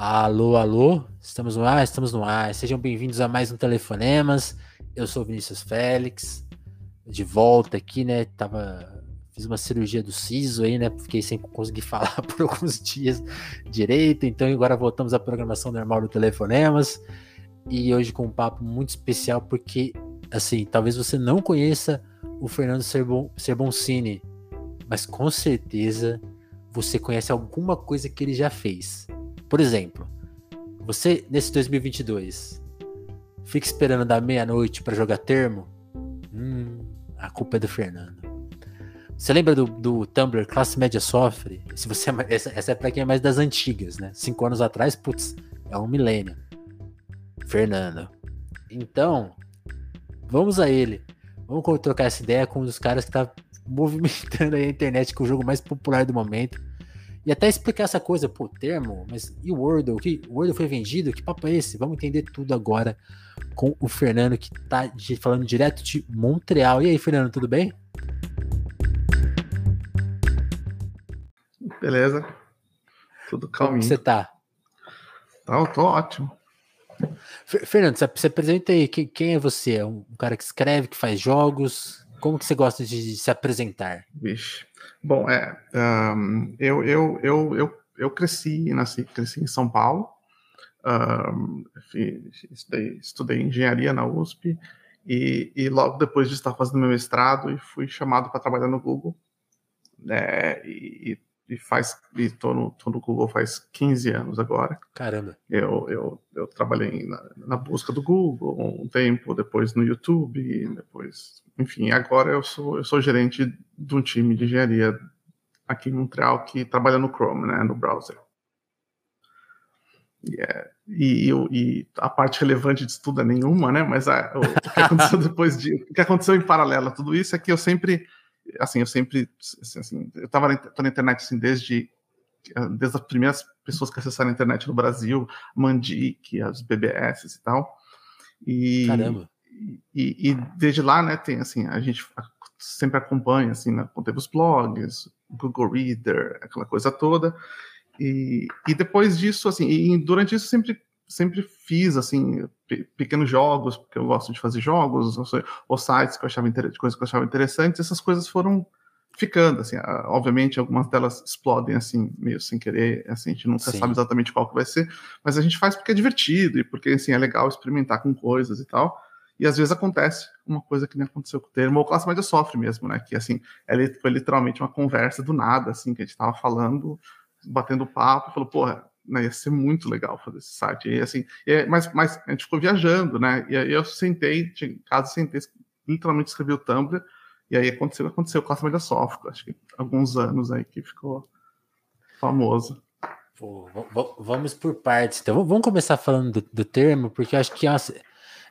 Alô, alô, estamos no ar, estamos no ar. Sejam bem-vindos a mais um Telefonemas. Eu sou Vinícius Félix, de volta aqui, né? Tava, fiz uma cirurgia do siso aí, né? Fiquei sem conseguir falar por alguns dias direito, então agora voltamos à programação normal do Telefonemas. E hoje com um papo muito especial, porque, assim, talvez você não conheça o Fernando Serbon, Serboncini, mas com certeza você conhece alguma coisa que ele já fez. Por exemplo, você nesse 2022 fica esperando da meia-noite para jogar termo? Hum, a culpa é do Fernando. Você lembra do, do Tumblr Classe Média Sofre? Se você é, essa, essa é pra quem é mais das antigas, né? Cinco anos atrás, putz, é um milênio. Fernando. Então, vamos a ele. Vamos trocar essa ideia com um dos caras que tá movimentando a internet com o jogo mais popular do momento. E até explicar essa coisa, pô, termo, mas e o Wordle? Que, o Wordle foi vendido? Que papo é esse? Vamos entender tudo agora com o Fernando, que tá de, falando direto de Montreal. E aí, Fernando, tudo bem? Beleza. Tudo calminho. Como você tá? Tá, eu tô ótimo. Fernando, você apresenta aí, quem é você? É um cara que escreve, que faz jogos? Como que você gosta de se apresentar? Vixe. Bom, é, um, eu, eu, eu, eu, eu cresci, nasci, cresci em São Paulo, um, estudei, estudei engenharia na USP e, e, logo depois de estar fazendo meu mestrado, fui chamado para trabalhar no Google, né, e, e faz, e tô no, tô no Google faz 15 anos agora. Caramba. Eu, eu, eu trabalhei na, na busca do Google um tempo, depois no YouTube, depois enfim, agora eu sou, eu sou gerente de um time de engenharia aqui em Montreal que trabalha no Chrome, né, no browser. Yeah. E, e, a parte relevante de tudo é nenhuma, né? Mas a, o, o, que aconteceu depois de, o que aconteceu em paralelo a tudo isso é que eu sempre, assim, eu sempre, assim eu estava na, na, internet assim desde desde as primeiras pessoas que acessaram a internet no Brasil, Mandic, as BBS e tal. E, Caramba e, e, desde lá, né, tem assim, a gente sempre acompanha, assim, né, teve os blogs, Google Reader, aquela coisa toda, e, e depois disso, assim, e durante isso sempre sempre fiz, assim, pequenos jogos, porque eu gosto de fazer jogos, ou sites que eu achava coisas que eu achava interessantes, essas coisas foram ficando, assim, obviamente algumas delas explodem, assim, meio sem querer, assim, a gente nunca Sim. sabe exatamente qual que vai ser, mas a gente faz porque é divertido, e porque, assim, é legal experimentar com coisas e tal, e às vezes acontece uma coisa que nem aconteceu com o termo, ou classe média sofre mesmo, né? Que assim, ela foi literalmente uma conversa do nada, assim, que a gente tava falando, batendo papo, falou, porra, né, ia ser muito legal fazer esse site. E assim, e, mas, mas a gente ficou viajando, né? E aí eu sentei, em casa sentei, literalmente escrevi o Tumblr, e aí aconteceu, aconteceu classe média sofre, acho que alguns anos aí que ficou famoso. Pô, vamos por partes. Então, vamos começar falando do, do termo, porque acho que é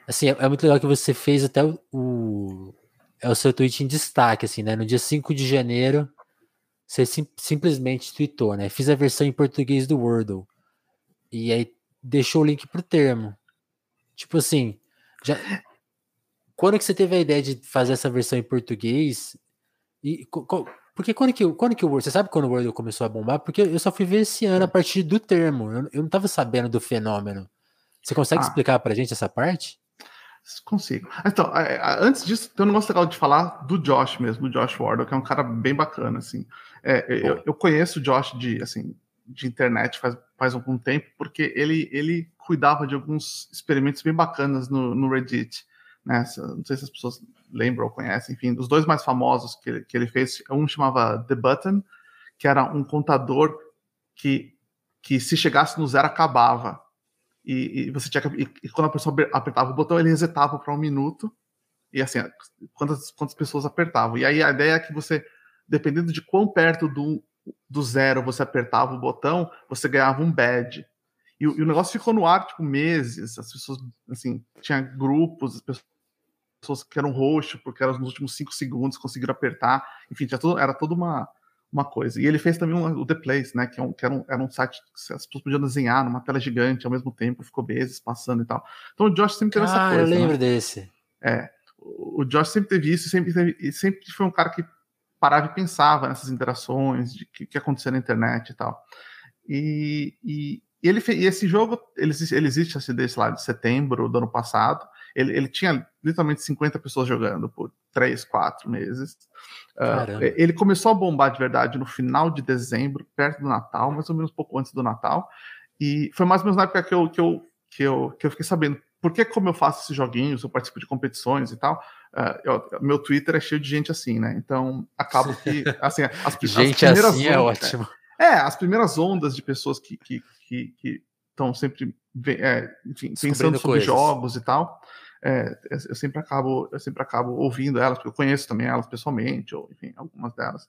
Assim, é, é, muito legal que você fez até o, o, É o seu tweet em destaque, assim, né? No dia 5 de janeiro, você sim, simplesmente tweetou, né? Fiz a versão em português do Wordle. E aí deixou o link pro termo. Tipo assim, já. Quando que você teve a ideia de fazer essa versão em português? E porque quando que, quando que o você sabe quando o Wordle começou a bombar? Porque eu só fui ver esse ano a partir do termo. Eu, eu não tava sabendo do fenômeno. Você consegue ah. explicar pra gente essa parte? Consigo. Então, é, é, antes disso, tem um negócio legal de falar do Josh mesmo, do Josh Wardle, que é um cara bem bacana, assim. É, eu, eu, conheço o Josh de, assim, de internet faz, faz algum tempo, porque ele, ele cuidava de alguns experimentos bem bacanas no, no Reddit. Né? Não sei se as pessoas lembram ou conhecem, enfim, os dois mais famosos que ele, que ele fez, um chamava The Button, que era um contador que, que se chegasse no zero acabava e, e você tinha que, e, e, quando a pessoa apertava o botão, ele resetava para um minuto. E assim, quantas, quantas pessoas apertavam. E aí a ideia é que você, dependendo de quão perto do, do zero você apertava o botão, você ganhava um badge. E, e o negócio ficou no ar, tipo, meses. As pessoas, assim, tinha grupos, as pessoas que eram roxo, porque eram nos últimos cinco segundos, conseguiram apertar. Enfim, tudo, era toda uma, uma coisa. E ele fez também um, o The Place, né? Que, é um, que era, um, era um site que as pessoas podiam desenhar numa tela gigante ao mesmo tempo, ficou meses passando e tal. Então o Josh sempre teve ah, essa coisa. Ah, eu lembro né? desse. É. O Josh sempre teve isso, sempre, teve, e sempre foi um cara que parava e pensava nessas interações, de que, que acontecia na internet e tal. E, e, e, ele e esse jogo, ele, ele existe assim, desde lá de setembro do ano passado. Ele, ele tinha literalmente 50 pessoas jogando por 3, 4 meses. Uh, ele começou a bombar de verdade no final de dezembro, perto do Natal, mais ou menos um pouco antes do Natal. E foi mais ou menos na época que eu, que eu, que eu, que eu fiquei sabendo porque como eu faço esses joguinhos, eu participo de competições e tal, uh, eu, meu Twitter é cheio de gente assim, né? Então acabo que assim as, gente as primeiras assim é ondas, é ótimo. É, as primeiras ondas de pessoas que que estão que, sempre é, enfim, pensando sobre coisas. jogos e tal. É, eu sempre acabo eu sempre acabo ouvindo elas porque eu conheço também elas pessoalmente ou enfim algumas delas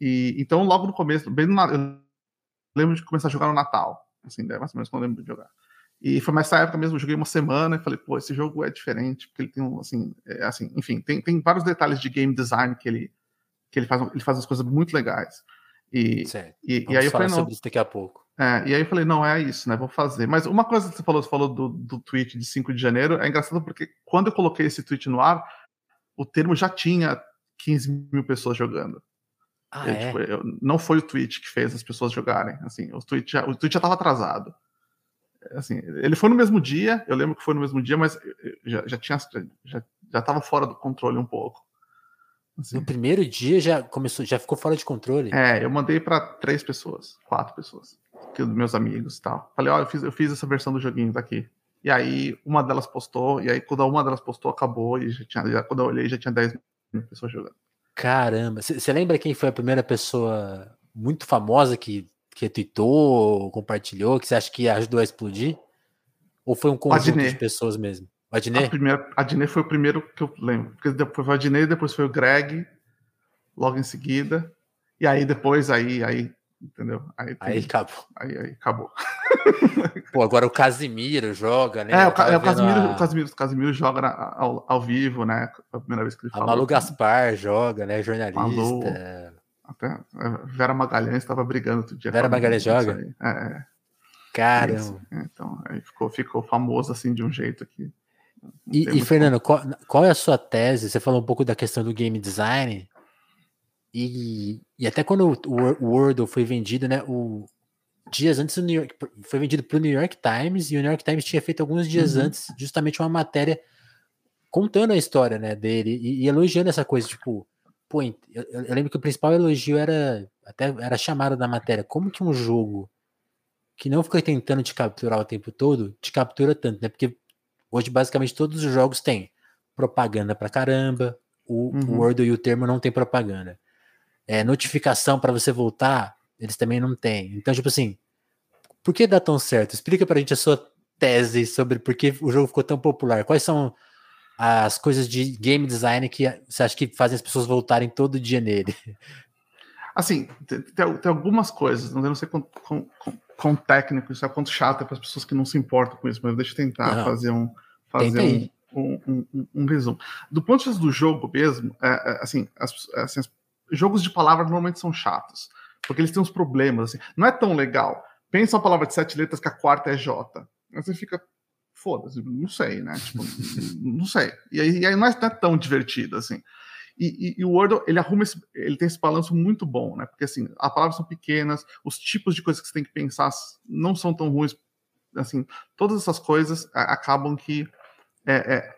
e então logo no começo bem no, eu lembro de começar a jogar no Natal assim né, mais ou menos quando eu lembro de jogar e foi nessa época mesmo, eu joguei uma semana e falei, pô, esse jogo é diferente, porque ele tem um, assim, é, assim enfim, tem, tem vários detalhes de game design que ele, que ele faz, ele faz as coisas muito legais. E, certo. e, e aí eu falei, não. sobre isso daqui a pouco. É, e aí eu falei, não, é isso, né? Vou fazer. Mas uma coisa que você falou, você falou do, do tweet de 5 de janeiro, é engraçado porque quando eu coloquei esse tweet no ar, o termo já tinha 15 mil pessoas jogando. Ah, eu, é? tipo, eu, não foi o tweet que fez as pessoas jogarem. Assim, o tweet já, o tweet já estava atrasado assim, ele foi no mesmo dia, eu lembro que foi no mesmo dia, mas já, já tinha já já tava fora do controle um pouco. Assim. No primeiro dia já começou, já ficou fora de controle. É, eu mandei para três pessoas, quatro pessoas, que meus amigos, e tal. Falei, ó, eu fiz, eu fiz essa versão do joguinho daqui. E aí uma delas postou, e aí quando uma delas postou acabou e já tinha, já, quando eu olhei já tinha 10 mil pessoas jogando. Caramba, você lembra quem foi a primeira pessoa muito famosa que que retweetou, compartilhou, que você acha que ajudou a explodir? Ou foi um conjunto de pessoas mesmo? O Adnet? A, primeira, a Adnet foi o primeiro que eu lembro. Porque depois foi o Adnet, depois foi o Greg, logo em seguida. E aí depois, aí, aí entendeu? Aí, aí acabou. Aí, aí acabou. Pô, agora o Casimiro joga, né? É, o, é, o, Casimiro, a... o, Casimiro, o Casimiro joga na, ao, ao vivo, né? A primeira vez que ele falou. A Malu Gaspar joga, né? Jornalista. Malu. Até Vera Magalhães estava brigando outro dia. Vera Magalhães joga? É, é. Caramba. Então, aí ficou, ficou famoso assim de um jeito aqui. E, e Fernando, qual, qual, é a sua tese? Você falou um pouco da questão do game design. E, e até quando o, Wordle foi vendido, né? O, dias antes o New York, foi vendido para o New York Times e o New York Times tinha feito alguns dias uhum. antes justamente uma matéria contando a história né, dele e, e elogiando essa coisa, tipo, pô, eu, eu, lembro que o principal elogio era até era chamado da matéria, como que um jogo que não fica tentando te capturar o tempo todo, te captura tanto, né? Porque hoje basicamente todos os jogos têm propaganda pra caramba, o, uhum. o Word e o termo não tem propaganda. É, notificação para você voltar, eles também não têm. Então, tipo assim, por que dá tão certo? Explica pra gente a sua tese sobre por que o jogo ficou tão popular. Quais são as coisas de game design que você acha que fazem as pessoas voltarem todo dia nele? Assim, tem, tem algumas coisas, não sei quão, quão, quão técnico isso é, quanto chato é para as pessoas que não se importam com isso, mas deixa eu tentar não. fazer um fazer um, um, um, um, resumo. Do ponto de vista do jogo mesmo, é, é, assim, as, assim, jogos de palavras normalmente são chatos, porque eles têm uns problemas. Assim, não é tão legal. Pensa uma palavra de sete letras que a quarta é J. Você fica, foda-se, não sei, né? Tipo, não sei. E aí, e aí não, é, não, é, tão divertido assim. E, e, e, o Wordle, ele arruma esse, ele tem esse balanço muito bom, né? Porque assim, as palavras são pequenas, os tipos de coisas que você tem que pensar não são tão ruins, assim, todas essas coisas acabam que é, é,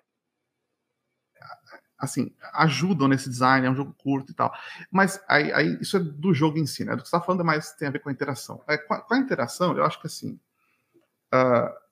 assim, ajudam nesse design, é um jogo curto e tal. Mas aí, aí isso é do jogo em si, né? Do que você está falando é mais tem a ver com a interação. É, com, a, com, a, interação, eu acho que assim. Uh,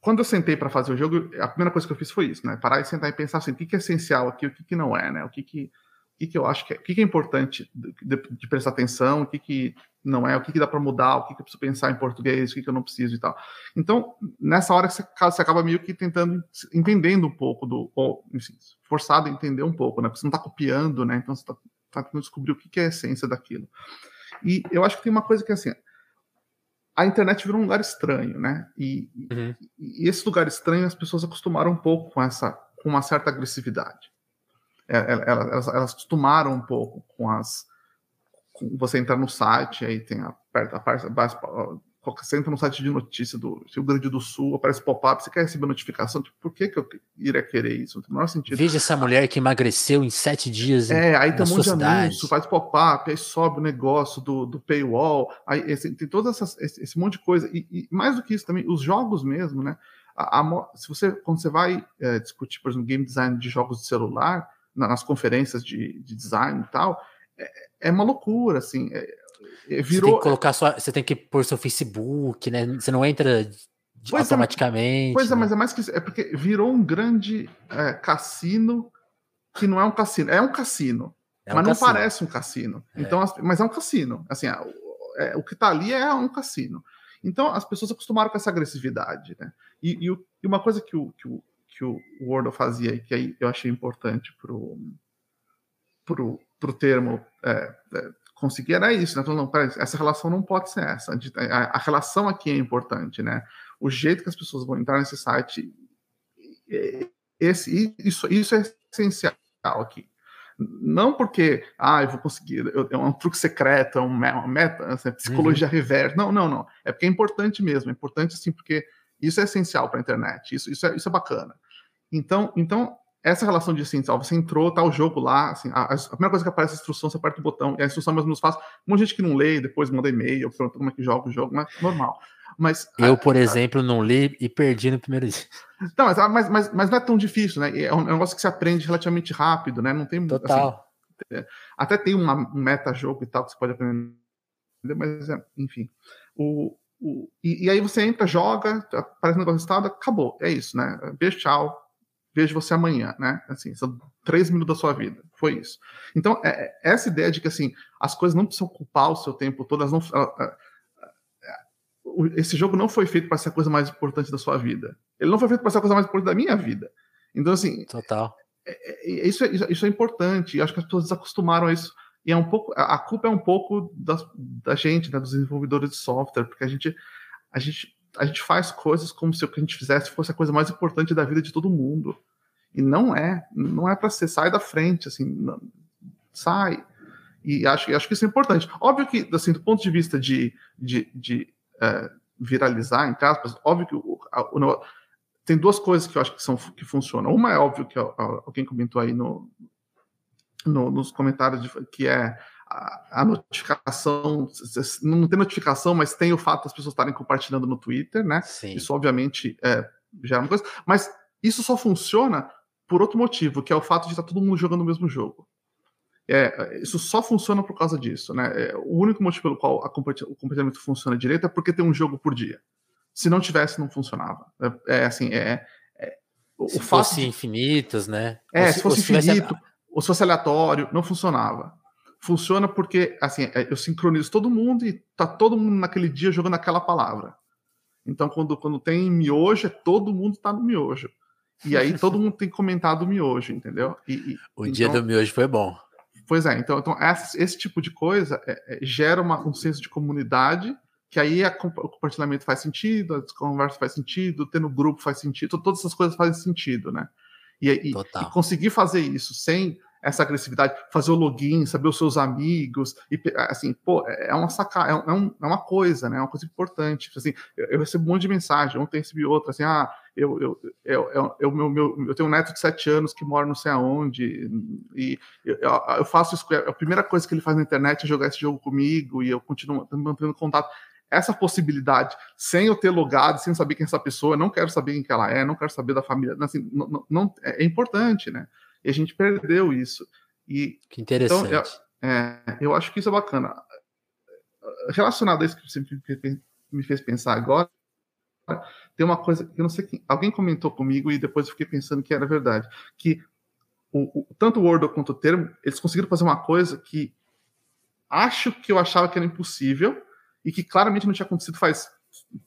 quando eu sentei para fazer o jogo, a primeira coisa que eu fiz foi isso, né? Parar e sentar e pensar assim, o que, que é essencial aqui, o que, que não é, né? O que, que, o que, que eu acho que é, o que, que é importante de, de, prestar atenção, o que, que não é, o que, que dá para mudar, o que, que eu preciso pensar em português, o que, que eu não preciso e tal. Então, nessa hora você, você acaba meio que tentando, entendendo um pouco do, ou, enfim, forçado a entender um pouco, né? Porque você não está copiando, né? Então você está tá tentando descobrir o que, que é a essência daquilo. E eu acho que tem uma coisa que é assim, a internet virou um lugar estranho, né? E, uhum. e, esse lugar estranho as pessoas acostumaram um pouco com essa, com uma certa agressividade. É, é, elas, elas, acostumaram um pouco com as, com você entrar no site, aí tem a, a, a, você entra no site de notícia do Rio Grande do Sul, aparece pop-up, você quer receber notificação, tipo, por que, que eu iria querer isso? Não tem o menor sentido. Veja essa mulher que emagreceu em sete dias. É, aí tem um monte de anúncio, faz pop-up, aí sobe o negócio do, do paywall, aí esse, tem todo esse, esse, monte de coisa. E, e, mais do que isso também, os jogos mesmo, né? A, a, se você, quando você vai é, discutir, por exemplo, game design de jogos de celular, nas conferências de, de design e tal, é, é uma loucura, assim. É, é, virou. Você tem que colocar sua, você tem que pôr seu Facebook, né? Você não entra pois é, automaticamente. É, pois né? é, mas é mais que isso. É porque virou um grande é, cassino que não é um cassino. É um cassino, é um mas cassino. não parece um cassino. Então, mas é um cassino. Assim, o que está ali é um cassino. Então, as pessoas acostumaram com essa agressividade, né? E, e, e uma coisa que o, que o, que o Wordle fazia e que aí eu achei importante pro, pro, pro termo é, conseguir era isso, né? Falando, não, peraí, essa relação não pode ser essa. A, a, relação aqui é importante, né? O jeito que as pessoas vão entrar nesse site, esse, isso, isso é essencial aqui. Não porque, ah, eu vou conseguir, é um truque secreto, é uma meta, assim, psicologia uhum. reversa. Não, não, não. É porque é importante mesmo. É importante, assim, porque isso é essencial para a internet. Isso, isso, é, isso é bacana. Então, então essa relação de assim, ó, você entrou, tá o jogo lá, assim, a, a, primeira coisa que aparece é a instrução, você aperta o botão, e a instrução mesmo nos faz. Um monte de gente que não lê, depois manda e-mail, pergunta como é que joga o jogo, mas normal. Mas, eu, por a, exemplo, não li e perdi no primeiro dia. Não, mas, mas, mas, mas, não é tão difícil, né? É um negócio que se aprende relativamente rápido, né? Não tem. Assim, Total. Assim, até tem uma, um meta-jogo e tal que você pode aprender, mas, é, enfim. O, o, e, e, aí você entra, joga, aparece o negócio do estado, acabou. É isso, né? Beijo, tchau vejo você amanhã, né? Assim, são três minutos da sua vida. Foi isso. Então, é, é essa ideia de que assim, as coisas não precisam ocupar o seu tempo todo, elas não. esse jogo não foi feito para ser a coisa mais importante da sua vida. Ele não foi feito para ser a coisa mais importante da minha vida. Então, assim. Total. É, é, isso, é, isso é importante. Eu acho que as pessoas desacostumaram a isso. E é um pouco. A culpa é um pouco da, da gente, né, dos desenvolvedores de software, porque a gente. A gente a gente faz coisas como se o que a gente fizesse fosse a coisa mais importante da vida de todo mundo. E não é, não é para ser, sai da frente, assim, não, sai. E acho, acho que isso é importante. Óbvio que, assim, do ponto de vista de, de, de é, viralizar, em aspas, óbvio que o, o, tem duas coisas que eu acho que, são, que funcionam. Uma é óbvio que alguém comentou aí no, no nos comentários, de, que é a, notificação, não tem notificação, mas tem o fato das pessoas estarem compartilhando no Twitter, né? Sim. Isso obviamente é, já é uma coisa, mas isso só funciona por outro motivo, que é o fato de estar todo mundo jogando o mesmo jogo. É, isso só funciona por causa disso, né? É, o único motivo pelo qual o compartilhamento funciona direito é porque tem um jogo por dia. Se não tivesse, não funcionava. É, é assim, é, é o se fato fosse de... infinitos, né? É, se, se fosse infinito, tivesse... ou se fosse aleatório, não funcionava funciona porque assim é, eu sincronizo todo mundo e tá todo mundo naquele dia jogando aquela palavra. Então quando, quando tem miojo, é todo mundo tá no miojo. E aí todo mundo tem comentado o miojo, entendeu? E, e, o então, dia do miojo foi bom. Pois é, então, então esse, esse tipo de coisa é, é, gera uma, um senso de comunidade, que aí a, o compartilhamento faz sentido, a conversa faz sentido, ter no grupo faz sentido, todas essas coisas fazem sentido, né? E, e, e conseguir fazer isso sem essa agressividade, fazer o login, saber os seus amigos, e assim, pô, é uma saca, é, um, é uma coisa, né? É uma coisa importante. Assim, eu, eu, recebo um monte de mensagem, ontem recebi outra, assim, ah, eu, eu, eu, eu, eu, meu, meu, eu tenho um neto de sete anos que mora não sei aonde, e eu, eu faço isso, a primeira coisa que ele faz na internet é jogar esse jogo comigo, e eu continuo mantendo contato essa possibilidade, sem eu ter logado, sem saber quem é essa pessoa, não quero saber quem que ela é, não quero saber da família, assim, não, não, é importante, né? E a gente perdeu isso. E, que interessante. Então, eu, é, eu acho que isso é bacana. Relacionado a isso que você me fez pensar agora, tem uma coisa que eu não sei quem, alguém comentou comigo e depois eu fiquei pensando que era verdade, que o, o, tanto o Wordle quanto o termo, eles conseguiram fazer uma coisa que acho que eu achava que era impossível e que claramente não tinha acontecido faz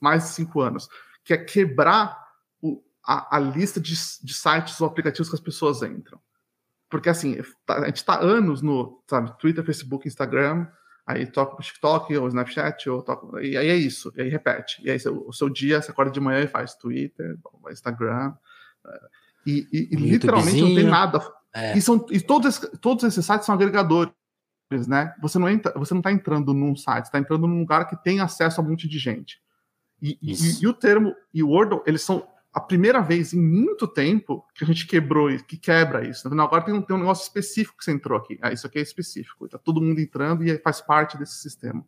mais de cinco anos, que é quebrar o, a, a, lista de, de sites ou aplicativos que as pessoas entram. Porque assim, tá, a gente está anos no sabe, Twitter, Facebook, Instagram, aí toca o TikTok ou Snapchat, ou toca, e aí é isso, e aí repete. E aí o seu dia, você acorda de manhã e faz Twitter, Instagram, eh, e, e, e literalmente não tem nada. É. E, são, e todos, todos esses sites são agregadores, né? Você não entra, você não está entrando num site, está entrando num lugar que tem acesso a um monte de gente. E, e, e, o termo e o Wordle, eles são a primeira vez em muito tempo que a gente quebrou que quebra isso. Tá Agora tem um, tem um negócio específico que você entrou aqui. Ah, isso aqui é específico. Está todo mundo entrando e faz parte desse sistema.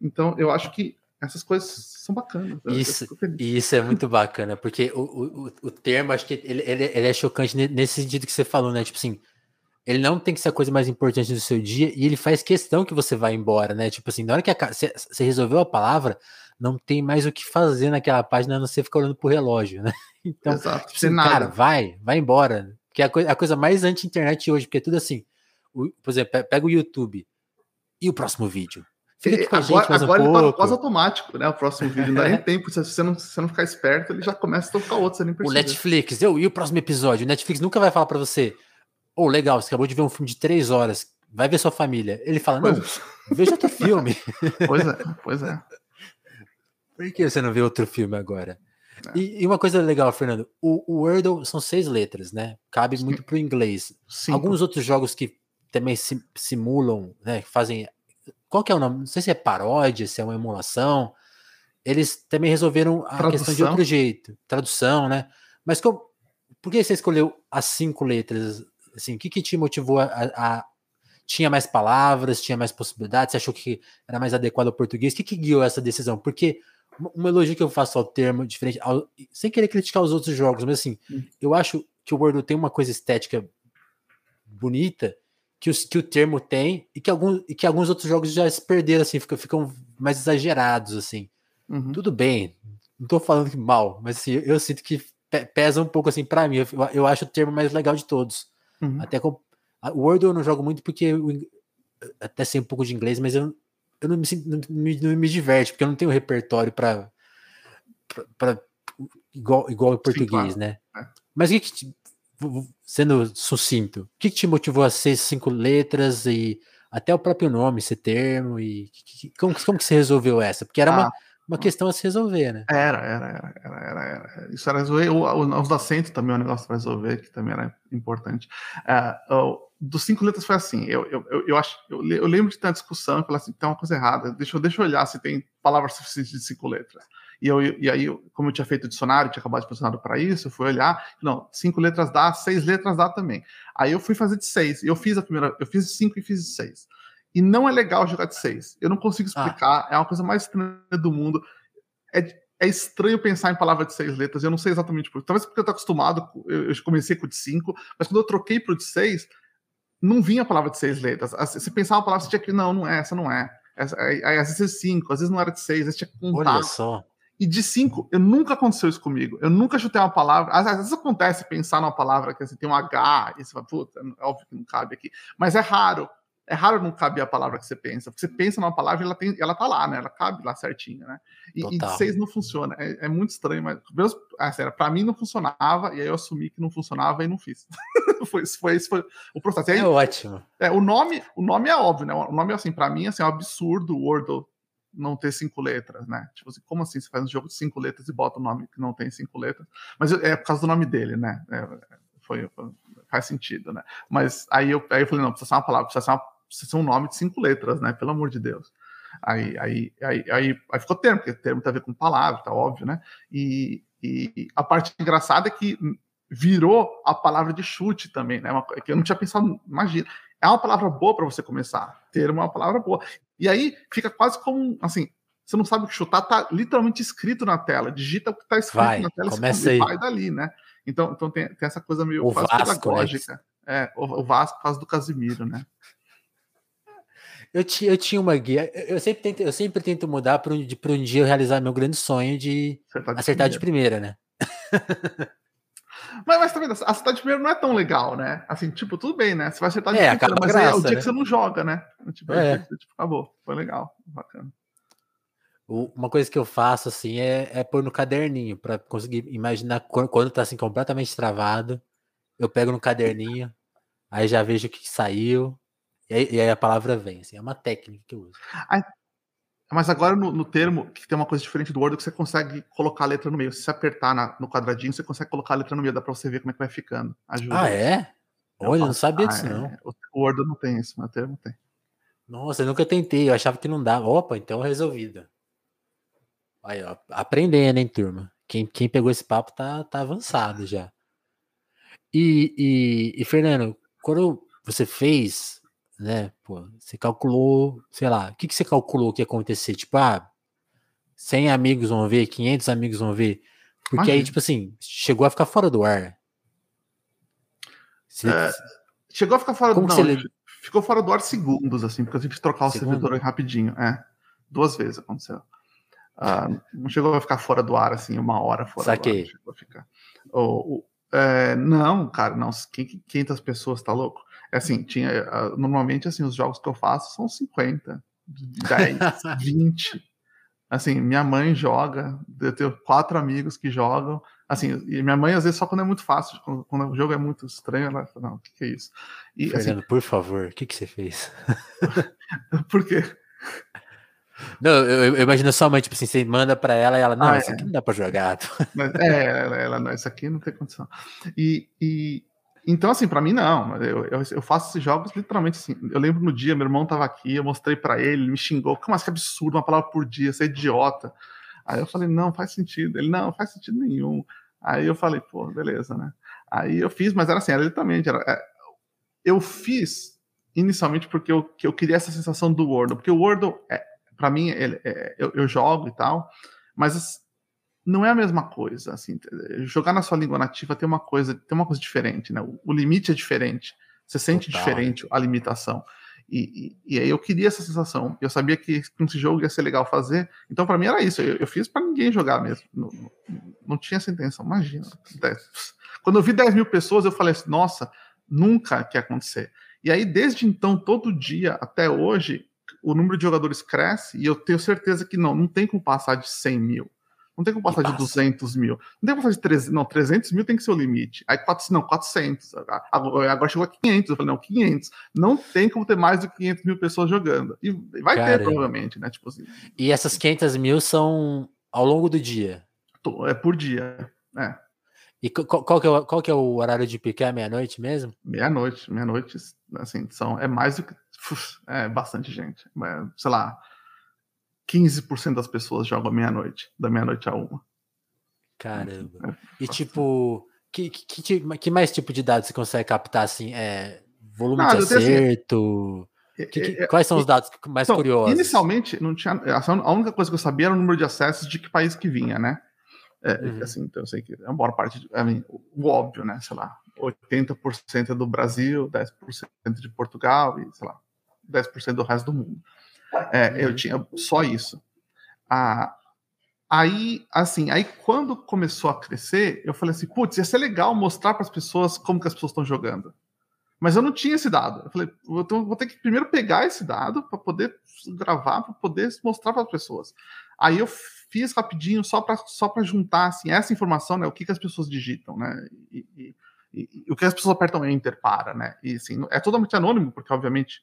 Então, eu acho que essas coisas são bacanas. Isso, isso é muito bacana, porque o, o, o termo, acho que ele, ele, ele, é chocante nesse sentido que você falou, né? Tipo assim, ele não tem que ser a coisa mais importante do seu dia e ele faz questão que você vá embora, né? Tipo assim, na hora que você, você resolveu a palavra, não tem mais o que fazer naquela página, a não ser ficar olhando pro relógio, né? Então, Exato, tipo assim, cara, vai, vai embora. Que é a, coisa, a coisa mais anti-internet hoje, porque é tudo assim. O, por exemplo, pega o YouTube e o próximo vídeo. Fica aqui com a gente agora um ele tá no pós-automático, né? O próximo vídeo não dá nem tempo. Se você não, se você não ficar esperto, ele já começa a tocar outro, você nem percebe. O Netflix, eu, e o próximo episódio? O Netflix nunca vai falar para você, ô, oh, legal, você acabou de ver um filme de três horas, vai ver sua família. Ele fala, não, pois... veja outro filme. Pois é, pois é. Por que você não vê outro filme agora? É. E, e, uma coisa legal, Fernando, o, o, Wordle são seis letras, né? Cabe Sim. muito pro inglês. Cinco. Alguns outros jogos que também sim, simulam, né? Fazem. Qual que é o nome? Não sei se é paródia, se é uma emulação. Eles também resolveram a Tradução. questão de outro jeito. Tradução, né? Mas como, por que você escolheu as cinco letras? Assim, o que, que te motivou a, a, tinha mais palavras, tinha mais possibilidades? Você achou que era mais adequado ao português? O que, que guiou essa decisão? Porque um elogio que eu faço ao termo diferente, ao, sem querer criticar os outros jogos, mas assim, hum. eu acho que o Wordle tem uma coisa estética bonita que, os, que o termo tem e que, alguns, e que alguns outros jogos já se perderam, assim, ficam, ficam mais exagerados, assim. Uhum. Tudo bem, não tô falando que mal, mas assim, eu, eu sinto que pesa um pouco, assim, para mim. Eu, eu, acho o termo mais legal de todos. Uhum. Até com, o Wordle eu não jogo muito porque eu, até sei um pouco de inglês, mas eu, eu não me, não me, não me diverte, porque eu não tenho repertório para igual, igual em português, Sim, claro. né? É. Mas o que, que sendo sucinto, o que, que, te motivou a ser cinco letras e até o próprio nome, esse termo, e que, como, como que você resolveu essa? Porque era ah. uma, uma questão a se resolver, né? Era, era, era, era, era. Isso era resolver. Os acentos também é um negócio para resolver, que também era importante. Uh, dos cinco letras foi assim. Eu, eu, eu, eu acho, eu, eu, lembro de ter uma discussão e falar assim, tem uma coisa errada. Deixa eu, deixa eu olhar se tem palavras suficientes de cinco letras. E, eu, e aí, como eu tinha feito o dicionário, tinha acabado de dicionário para isso, eu fui olhar, não, cinco letras dá, seis letras dá também. Aí eu fui fazer de seis. Eu fiz a primeira, eu fiz de cinco e fiz de seis. E não é legal jogar de seis. Eu não consigo ah. explicar. Ah. É uma coisa mais estranha do mundo. É, é estranho pensar em palavra de seis letras. Eu não sei exatamente por. Talvez porque eu tô acostumado. Eu comecei com o de cinco, mas quando eu troquei para o de seis, não vinha a palavra de seis letras. Se pensar uma palavra, você tinha que. Não, não é, essa não é. Essa, aí, às vezes é cinco, às vezes não era de seis, às vezes tinha que contar. Olha só. E de cinco, eu nunca aconteceu isso comigo. Eu nunca chutei uma palavra. Às, vezes acontece pensar numa palavra que assim, tem um H, e você fala, puta, é óbvio que não cabe aqui. Mas é raro. É raro não caber a palavra que você pensa. Porque você pensa numa palavra e ela, tem, ela tá lá, né? Ela cabe lá certinho, né? E, e seis não funciona. É, é muito estranho, mas ah, sério, pra mim não funcionava, e aí eu assumi que não funcionava e não fiz. foi, foi, foi o processo. Aí, é ótimo. É, o, nome, o nome é óbvio, né? O nome, assim, pra mim, assim, é um absurdo o Wordle não ter cinco letras, né? Tipo assim, como assim você faz um jogo de cinco letras e bota um nome que não tem cinco letras? Mas é por causa do nome dele, né? É, foi, foi, faz sentido, né? Mas aí eu, aí eu falei, não, precisa ser uma palavra, precisa ser uma um nome de cinco letras, né? Pelo amor de Deus. Aí, aí, aí, aí, aí ficou termo, porque termo tem a ver com palavra, tá óbvio, né? E, e a parte engraçada é que virou a palavra de chute também, né? Uma, que eu não tinha pensado, imagina. É uma palavra boa para você começar. Termo é uma palavra boa. E aí fica quase como assim, você não sabe o que chutar, tá literalmente escrito na tela. Digita o que tá escrito vai, na tela começa aí. vai dali, né? Então, então tem, tem essa coisa meio o quase Vasco, né? pedagógica. Né? É, o, o Vasco por causa do Casimiro, né? Eu, eu tinha uma guia. Eu sempre tento, eu sempre tento mudar para um, um dia eu realizar meu grande sonho de acertar de, acertar primeira. de primeira, né? mas, mas também, acertar de primeira não é tão legal, né? Assim, tipo, tudo bem, né? Você vai acertar de é, primeira, mas graça, é o dia né? que você não joga, né? Tipo, é. tipo, acabou. Foi legal, bacana. Uma coisa que eu faço assim é, é pôr no caderninho para conseguir imaginar quando, quando tá assim completamente travado. Eu pego no caderninho, aí já vejo o que saiu, e aí, e aí, a palavra vem, assim, é uma técnica que eu uso. mas agora no, no, termo, que tem uma coisa diferente do Word, que você consegue colocar a letra no meio. Se você apertar na, no quadradinho, você consegue colocar a letra no meio, dá pra você ver como é que vai ficando. Ajuda. Ah, é? Eu Olha, eu não sabia ah, disso, é. não. O Word não tem isso, o termo tem. Nossa, eu nunca tentei, eu achava que não dava. Opa, então resolvido. Aí, ó, aprendendo, hein, turma? Quem, quem pegou esse papo tá, tá avançado já. E, e, e, Fernando, quando você fez, né, pô, você calculou, sei lá, o que, que você calculou que ia acontecer? Tipo, ah, 100 amigos vão ver, 500 amigos vão ver. Porque Imagina. aí, tipo assim, chegou a ficar fora do ar. Você... É, chegou a ficar fora do ar. Ficou fora do ar segundos, assim, porque eu tive que trocar o Segundo? servidor rapidinho. É, duas vezes aconteceu. Uh, não chegou a ficar fora do ar, assim, uma hora fora Saquei. do ar. Chegou a ficar. É, não, cara, não. 500 pessoas, tá louco? É assim, tinha. Normalmente, assim, os jogos que eu faço são 50, 10, 20. Assim, minha mãe joga, eu tenho quatro amigos que jogam. Assim, e minha mãe, às vezes, só quando é muito fácil, quando, quando o jogo é muito estranho, ela fala, não, o que, que, é isso? E, assim Fernando, assim, por favor, o que, que você fez? por quê? Não, eu, eu, imagino sua mãe, tipo assim, você manda pra ela e ela, não, ah, isso é. aqui não dá pra jogar. Mas, é, ela, ela, não, isso aqui não tem condição. E, e então, assim, para mim não. Eu, eu, eu, faço esses jogos literalmente assim. Eu lembro no dia, meu irmão tava aqui, eu mostrei para ele, ele me xingou. Como assim, que absurdo, uma palavra por dia, você é idiota. Aí eu falei, não, faz sentido. Ele, não, faz sentido nenhum. Aí eu falei, pô, beleza, né? Aí eu fiz, mas era assim, era literalmente. Era, é, eu fiz inicialmente porque eu, que eu queria essa sensação do Wordle, porque o Wordle, é, para mim, ele, é, eu, eu, jogo e tal, mas não é a mesma coisa. Assim, jogar na sua língua nativa tem uma coisa, tem uma coisa diferente, né? O, o limite é diferente. Você sente Total. diferente a limitação. E, e, e, aí eu queria essa sensação. Eu sabia que com esse jogo ia ser legal fazer. Então, para mim, era isso. Eu, eu fiz para ninguém jogar mesmo. Não, não, tinha essa intenção. Imagina. Quando eu vi 10 mil pessoas, eu falei assim: nossa, nunca quer acontecer. E aí, desde então, todo dia até hoje, o número de jogadores cresce. E eu tenho certeza que não, não tem como passar de 100 mil. Não tem como passar de 200 mil. Não tem como passar de 300. Não, 300 mil tem que ser o limite. Aí, 400, não, 400. Agora, agora chegou a 500. Eu falei, não, 500. Não tem como ter mais que 500 mil pessoas jogando. E vai Caramba. ter, provavelmente, né? Tipo assim. E essas 500 mil são ao longo do dia? É por dia, é. E qual, qual, que é o, qual que é o horário de pique? É meia-noite mesmo? Meia-noite. Meia-noite, assim, são, é mais do que... É bastante gente. É, sei lá, 15% das pessoas jogam meia-noite, da meia-noite a uma. Caramba. É, e tipo, que, que, que, mais tipo de dados você consegue captar assim? É, volume de assim, acerto? Assim, que, que, é, quais são os dados mais então, curiosos? Inicialmente, não tinha. A única coisa que eu sabia era o número de acessos de que país que vinha, né? É, uhum. assim, então eu sei que a maior parte, I mean, o óbvio, né? Sei lá, 80% é do Brasil, 10% de Portugal e, sei lá, 10% do resto do mundo. É, eu tinha só isso. Ah, aí, assim, aí quando começou a crescer, eu falei assim, putz, ia ser legal mostrar para as pessoas como que as pessoas estão jogando. Mas eu não tinha esse dado. Eu falei, vou ter que primeiro pegar esse dado para poder gravar, para poder mostrar para as pessoas. Aí eu fiz rapidinho só para só para juntar assim essa informação, né? O que, que as pessoas digitam, né? E, e, e, e o que as pessoas apertam enter para, né? E assim, é totalmente anônimo, porque obviamente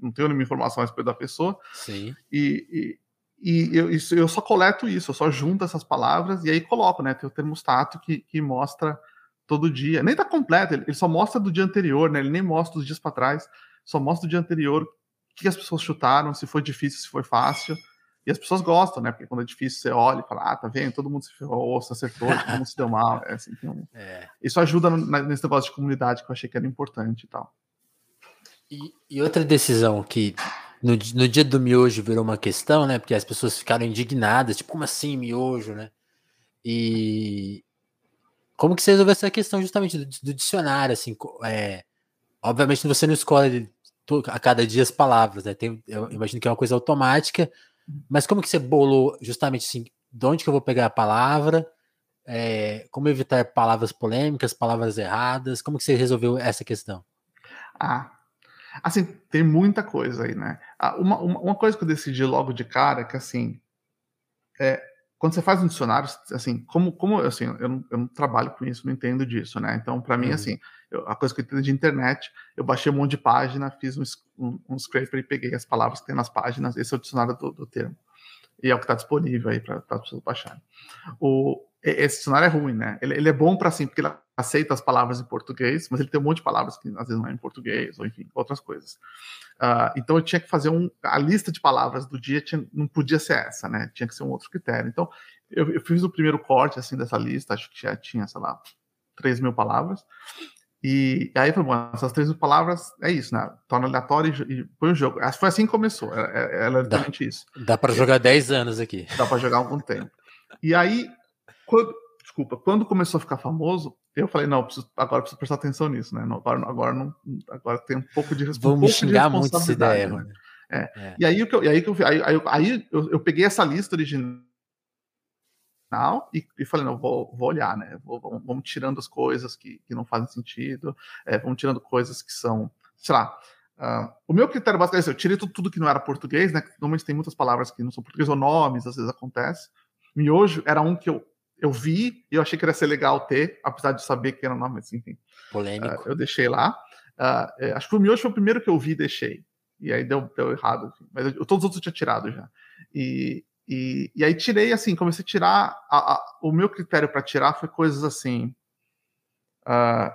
não tenho nenhuma informação a respeito da pessoa. Sim. E, e, e eu, isso, eu só coleto isso, eu só junto essas palavras e aí coloco, né? Tem o termostato que, que mostra todo dia. Nem tá completo, ele, ele só mostra do dia anterior, né? Ele nem mostra os dias para trás, só mostra do dia anterior o que as pessoas chutaram, se foi difícil, se foi fácil. E as pessoas gostam, né? Porque quando é difícil, você olha e fala, ah, tá vendo? Todo mundo se ferrou, se acertou, todo mundo se deu mal. É, assim, um... é. Isso ajuda nesse negócio de comunidade que eu achei que era importante e tal. E, e, outra decisão que no, no dia do miojo virou uma questão, né? Porque as pessoas ficaram indignadas, tipo, como assim miojo, né? E como que você resolveu essa questão justamente do, do dicionário, assim, é, obviamente você não escolhe a cada dia as palavras, né? Tem, eu imagino que é uma coisa automática, mas como que você bolou justamente assim, de onde que eu vou pegar a palavra, é, como evitar palavras polêmicas, palavras erradas, como que você resolveu essa questão? Ah, Assim, tem muita coisa aí, né? Ah, uma, uma, uma coisa que eu decidi logo de cara é que, assim, é, quando você faz um dicionário, assim, como, como assim, eu não, eu não trabalho com isso, não entendo disso, né? Então, para mim, uhum. assim, eu, a coisa que eu entendo de internet, eu baixei um monte de página, fiz um, um, um scraper e peguei as palavras que tem nas páginas, esse é o dicionário do, do termo. E é o que está disponível aí para as pessoas baixarem. O, esse dicionário é ruim, né? Ele, ele é bom para assim, porque ele aceita as palavras em português, mas ele tem um monte de palavras que às vezes não é em português, ou enfim, outras coisas. Uh, então eu tinha que fazer um. A lista de palavras do dia tinha, não podia ser essa, né? Tinha que ser um outro critério. Então eu, eu fiz o primeiro corte assim dessa lista, acho que já tinha, sei lá, 3 mil palavras. E, e aí foi bom, essas três mil palavras é isso, né? Torna aleatório e, e põe o jogo. Foi assim que começou, era, era exatamente isso. Dá para jogar 10 anos aqui. Dá para jogar algum tempo. E aí, quando, desculpa, quando começou a ficar famoso, eu falei, não, preciso, agora preciso prestar atenção nisso, né? Não, agora, agora, não, agora tem um pouco de responsabilidade. Vamos um xingar muito essa ideia, né? É. é. E aí, eu, e aí, eu, aí, aí, aí eu, eu, peguei essa lista original e, e falei, não, vou, vou olhar, né? Vou, vamos, vamos, tirando as coisas que, que não fazem sentido, é, vamos tirando coisas que são, sei lá. Uh, o meu critério básico é esse, eu tirei tudo, tudo que não era português, né? Normalmente tem muitas palavras que não são português, ou nomes, às vezes acontece. Miojo era um que eu eu vi e eu achei que ia ser legal ter, apesar de saber que era um nome, mas enfim. Polêmico. Uh, eu deixei lá. Uh, acho que o Miojo foi o primeiro que eu vi e deixei. E aí deu, deu errado. Mas eu, todos os outros eu tinha tirado já. E, e, e aí tirei, assim, comecei a tirar. A, a, o meu critério para tirar foi coisas assim. Uh,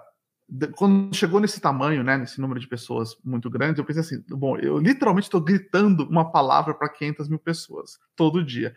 de, quando chegou nesse tamanho, né, nesse número de pessoas muito grande, eu pensei assim: bom, eu literalmente estou gritando uma palavra para 500 mil pessoas todo dia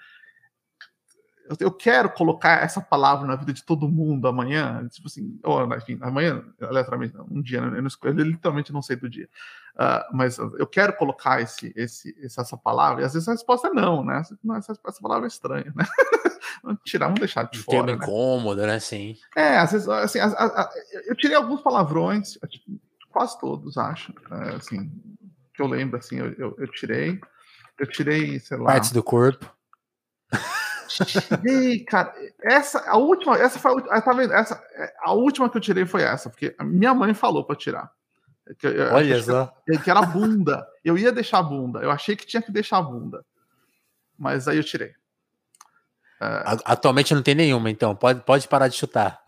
eu quero colocar essa palavra na vida de todo mundo amanhã, tipo assim, ou enfim, amanhã, aleatoriamente, um dia, eu, não eu literalmente não sei do dia, uh, mas eu quero colocar esse, esse, essa palavra, e às vezes a resposta é não, né? Não, essa, essa palavra é estranha, né? vamos tirar, vamos deixar de fora. Termo né? incômodo, né? Sim. É, às vezes, assim, a, a, a, eu tirei alguns palavrões, quase todos, acho, é, assim, que eu lembro, assim, eu, eu, eu tirei, eu tirei, sei lá. Partes do corpo. Tirei, cara. Essa, a última, essa foi a, tá vendo? Essa, é, a última que eu tirei foi essa, porque minha mãe falou para tirar. Que, Olha só. Que, que era bunda. Eu ia deixar a bunda. Eu achei que tinha que deixar a bunda. Mas aí eu tirei. É... Atualmente não tem nenhuma, então. Pode, pode parar de chutar.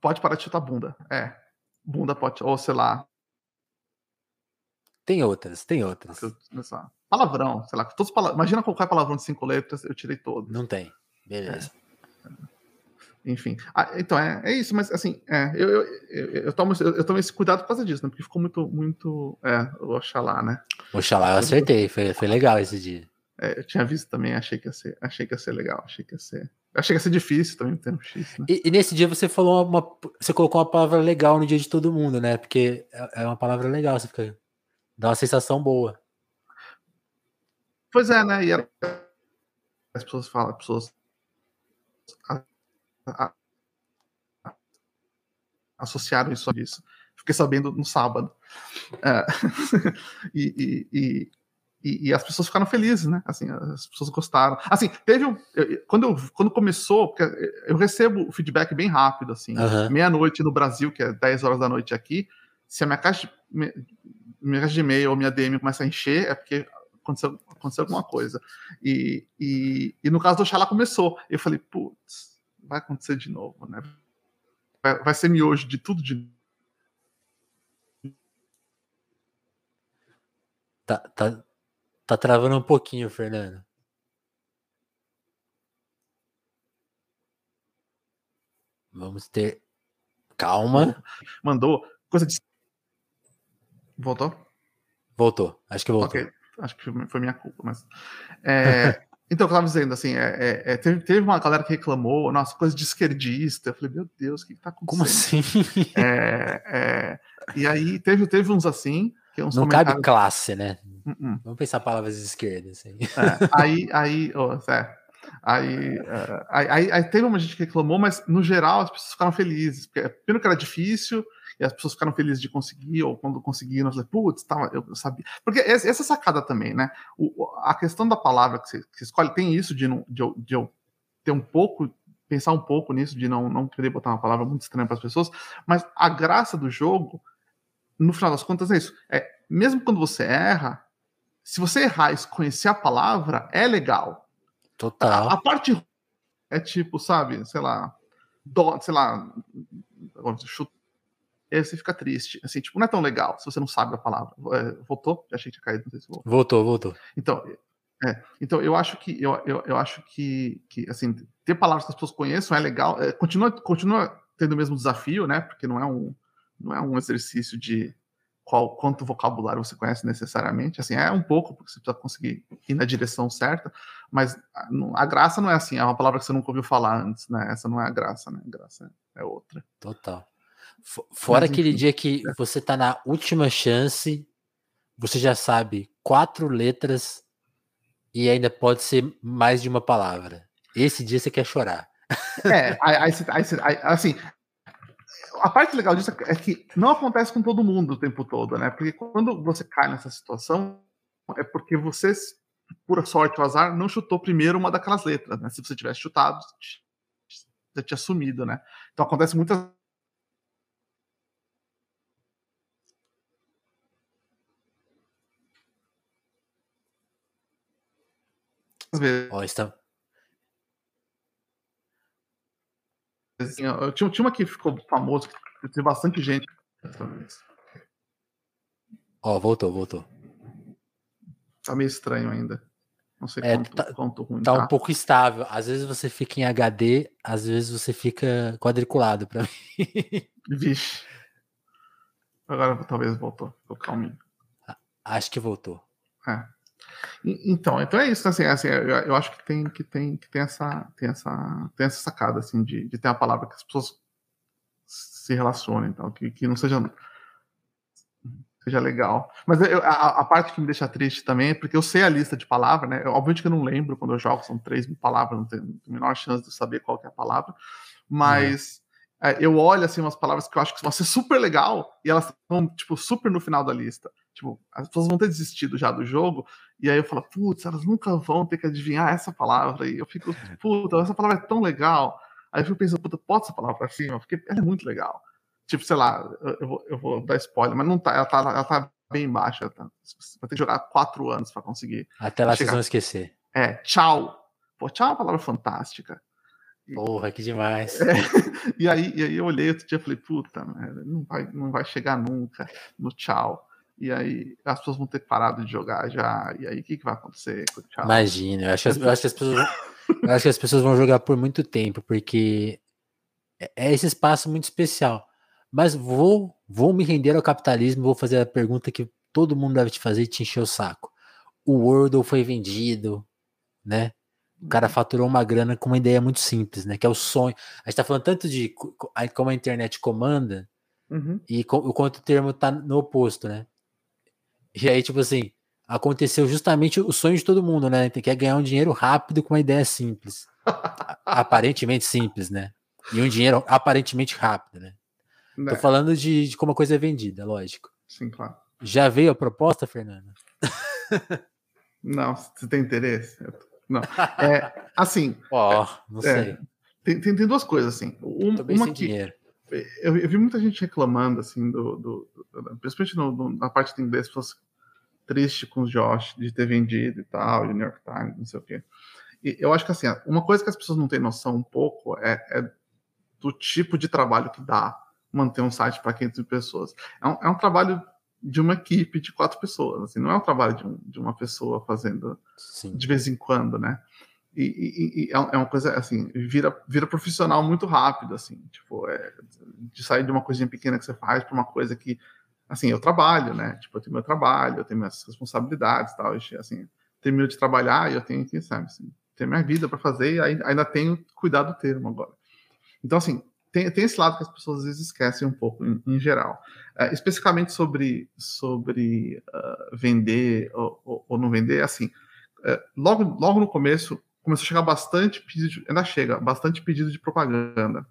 Pode parar de chutar bunda. É. Bunda pode. Ou sei lá. Tem outras, tem outras. Palavrão, sei lá, todos palavrão. Imagina qualquer palavrão de cinco letras, eu tirei todos. Não tem. Beleza. É. Enfim. Ah, então, é, é isso, mas assim, é, eu, eu, eu, eu, tomo, eu, eu tomo esse cuidado por causa disso, né? Porque ficou muito, muito. É, o Oxalá, né? Oxalá, eu acertei, foi, foi legal esse dia. É, eu tinha visto também, achei que ia ser, achei que ia ser legal, achei que ia ser. Achei que ia ser difícil também ter um X. Né? E, e, nesse dia você falou uma. Você colocou uma palavra legal no dia de todo mundo, né? Porque é, é uma palavra legal, você fica Dá uma sensação boa. Pois é, né? E as pessoas falam, as pessoas associaram isso a isso. Fiquei sabendo no sábado. É, e, e, e, e, as pessoas ficaram felizes, né? Assim, as pessoas gostaram. Assim, teve um. Eu, quando, eu, quando começou, eu recebo feedback bem rápido, assim. Uhum. Meia-noite no Brasil, que é 10 horas da noite aqui. Se a minha caixa minha caixa de e-mail ou minha DM começa a encher, é porque aconteceu, aconteceu alguma coisa. E, e, e no caso do Oxalá começou. Eu falei, putz, vai acontecer de novo, né? Vai, vai ser miojo de tudo de Tá, tá, tá travando um pouquinho, Fernando. Vamos ter calma. Mandou coisa de Voltou? Voltou, acho que voltou. Ok, acho que foi minha culpa, mas. É, então, eu estava dizendo, assim, é, é, é, teve, teve, uma galera que reclamou, nossa, coisa de esquerdista. Eu falei, meu Deus, o que, está acontecendo? Como assim? É, é, e aí teve, teve uns assim. Que uns Não cabe classe, né? Uh -uh. Vamos pensar palavras de esquerda. Assim. aí, aí, oh, Aí, aí, aí, aí, teve uma gente que reclamou, mas no geral as pessoas ficaram felizes. Porque, primeiro que era difícil, e as pessoas ficaram felizes de conseguir, ou quando conseguiram, eu falei, putz, tava, eu sabia. Porque essa, essa sacada também, né? O, a questão da palavra que você, que você escolhe tem isso de, não, de, de eu ter um pouco pensar um pouco nisso, de não, não querer botar uma palavra muito estranha para as pessoas, mas a graça do jogo, no final das contas, é isso. É, mesmo quando você erra, se você errar e conhecer a palavra, é legal. Total. A, a parte é tipo, sabe, sei lá, do, sei lá, chuta e aí você fica triste. Assim, tipo, não é tão legal se você não sabe a palavra. É, voltou? Já achei que tinha caído, não sei se voltou. Voltou, voltou. Então, É, então eu acho que eu, eu, eu acho que, que assim ter palavras que as pessoas conheçam é legal. É, continua continua tendo o mesmo desafio, né? Porque não é um não é um exercício de qual quanto vocabulário você conhece necessariamente. Assim é um pouco porque você precisa conseguir ir na direção certa, mas a, a graça não é assim. É uma palavra que você nunca ouviu falar antes, né? Essa não é a graça, né? A graça é, é outra. Total. Fora aquele dia que é. você tá na última chance, você já sabe quatro letras e ainda pode ser mais de uma palavra. Esse dia você quer chorar. É, aí, aí, aí, assim, a parte legal disso é que não acontece com todo mundo o tempo todo, né? Porque quando você cai nessa situação, é porque você, por sorte ou azar, não chutou primeiro uma daquelas letras, né? Se você tivesse chutado, já tinha sumido, né? Então acontece muitas vezes. Oh, está... Assim, eu tinha, tinha uma que ficou famosa, que teve bastante gente Ó, oh, voltou, voltou. Tá meio estranho ainda. Não sei é, quanto, tá, quanto ruim. Tá, tá, um pouco instável. Às vezes você fica em HD, às vezes você fica quadriculado pra mim. Vixe. Agora talvez voltou. Ficou calminho. Acho que voltou. É. Então, então é isso, assim, assim eu, eu, acho que tem que tem que tem essa tem essa tem essa sacada assim de, de ter uma palavra que as pessoas se relacionem, então, que, que não seja seja legal. Mas eu, a, a, parte que me deixa triste também é porque eu sei a lista de palavras, né? Obviamente que eu não lembro quando eu jogo, são três mil palavras, não tenho, a menor chance de saber qual é a palavra, mas é, eu olho assim umas palavras que eu acho que vão ser super legal e elas estão tipo super no final da lista. Tipo, as pessoas vão ter desistido já do jogo e aí eu falo, putz, elas nunca vão ter que adivinhar essa palavra e eu fico, puta, essa palavra é tão legal. Aí eu fico pensando, puta, pode essa palavra pra cima? Porque ela é muito legal. Tipo, sei lá, eu vou, eu vou dar spoiler, mas não tá, ela tá, ela tá bem baixa. Tá? Vai ter que jogar quatro anos para conseguir. Até lá chegar. vocês vão esquecer. É, tchau. Pô, tchau é uma palavra fantástica. Porra, que demais. É, e, aí, e aí eu olhei outro dia e falei, puta, não vai, não vai chegar nunca no tchau. E aí as pessoas vão ter parado de jogar já. E aí o que, que vai acontecer tchau? Imagina, eu acho, eu acho, que as pessoas, eu acho que as pessoas vão jogar por muito tempo, porque é, é esse espaço muito especial. Mas vou, vou me render ao capitalismo, vou fazer a pergunta que todo mundo deve te fazer e te encher o saco. O Wordle foi vendido, né? O cara faturou uma grana com uma ideia muito simples, né? Que é o sonho. A gente tá falando tanto de como a internet comanda uhum. e o quanto o termo tá no oposto, né? E aí, tipo assim, aconteceu justamente o sonho de todo mundo, né? Tem que ganhar um dinheiro rápido com uma ideia simples. aparentemente simples, né? E um dinheiro aparentemente rápido, né? Não. Tô né. falando de, de como a coisa é vendida, lógico. Sim, claro. Já veio a proposta, Fernanda? Não, você tem interesse? Não. É, assim. Ó, oh, não é, sei. Tem, tem, tem, duas coisas, assim. Um, uma que. Dinheiro. Eu, eu, vi muita gente reclamando, assim, do, do, do principalmente no, no, na parte de inglês, pessoas tristes com os Josh de ter vendido e tal, e New York Times, não sei o quê. E eu acho que, assim, uma coisa que as pessoas não têm noção um pouco é, é do tipo de trabalho que dá manter um site para 500 mil pessoas. É um, é um trabalho de uma equipe de quatro pessoas. Assim, não é um trabalho de, um, de uma pessoa fazendo Sim. de vez em quando, né? E, e, e, é, é uma coisa assim, vira, vira profissional muito rápido, assim, tipo, é, de sair de uma coisinha pequena que você faz para uma coisa que, assim, eu trabalho, né? Tipo, eu tenho meu trabalho, eu tenho minhas responsabilidades, tal, e, assim, termino de trabalhar e eu tenho que, sabe, assim, ter minha vida para fazer e ainda tenho que cuidar do termo agora. Então, assim, tem, tem esse lado que as pessoas às vezes esquecem um pouco, em, em geral. Uh, especificamente sobre, sobre uh, vender ou, ou, ou, não vender, assim, uh, logo, logo no começo começou a chegar bastante pedido, de, ainda chega, bastante pedido de propaganda.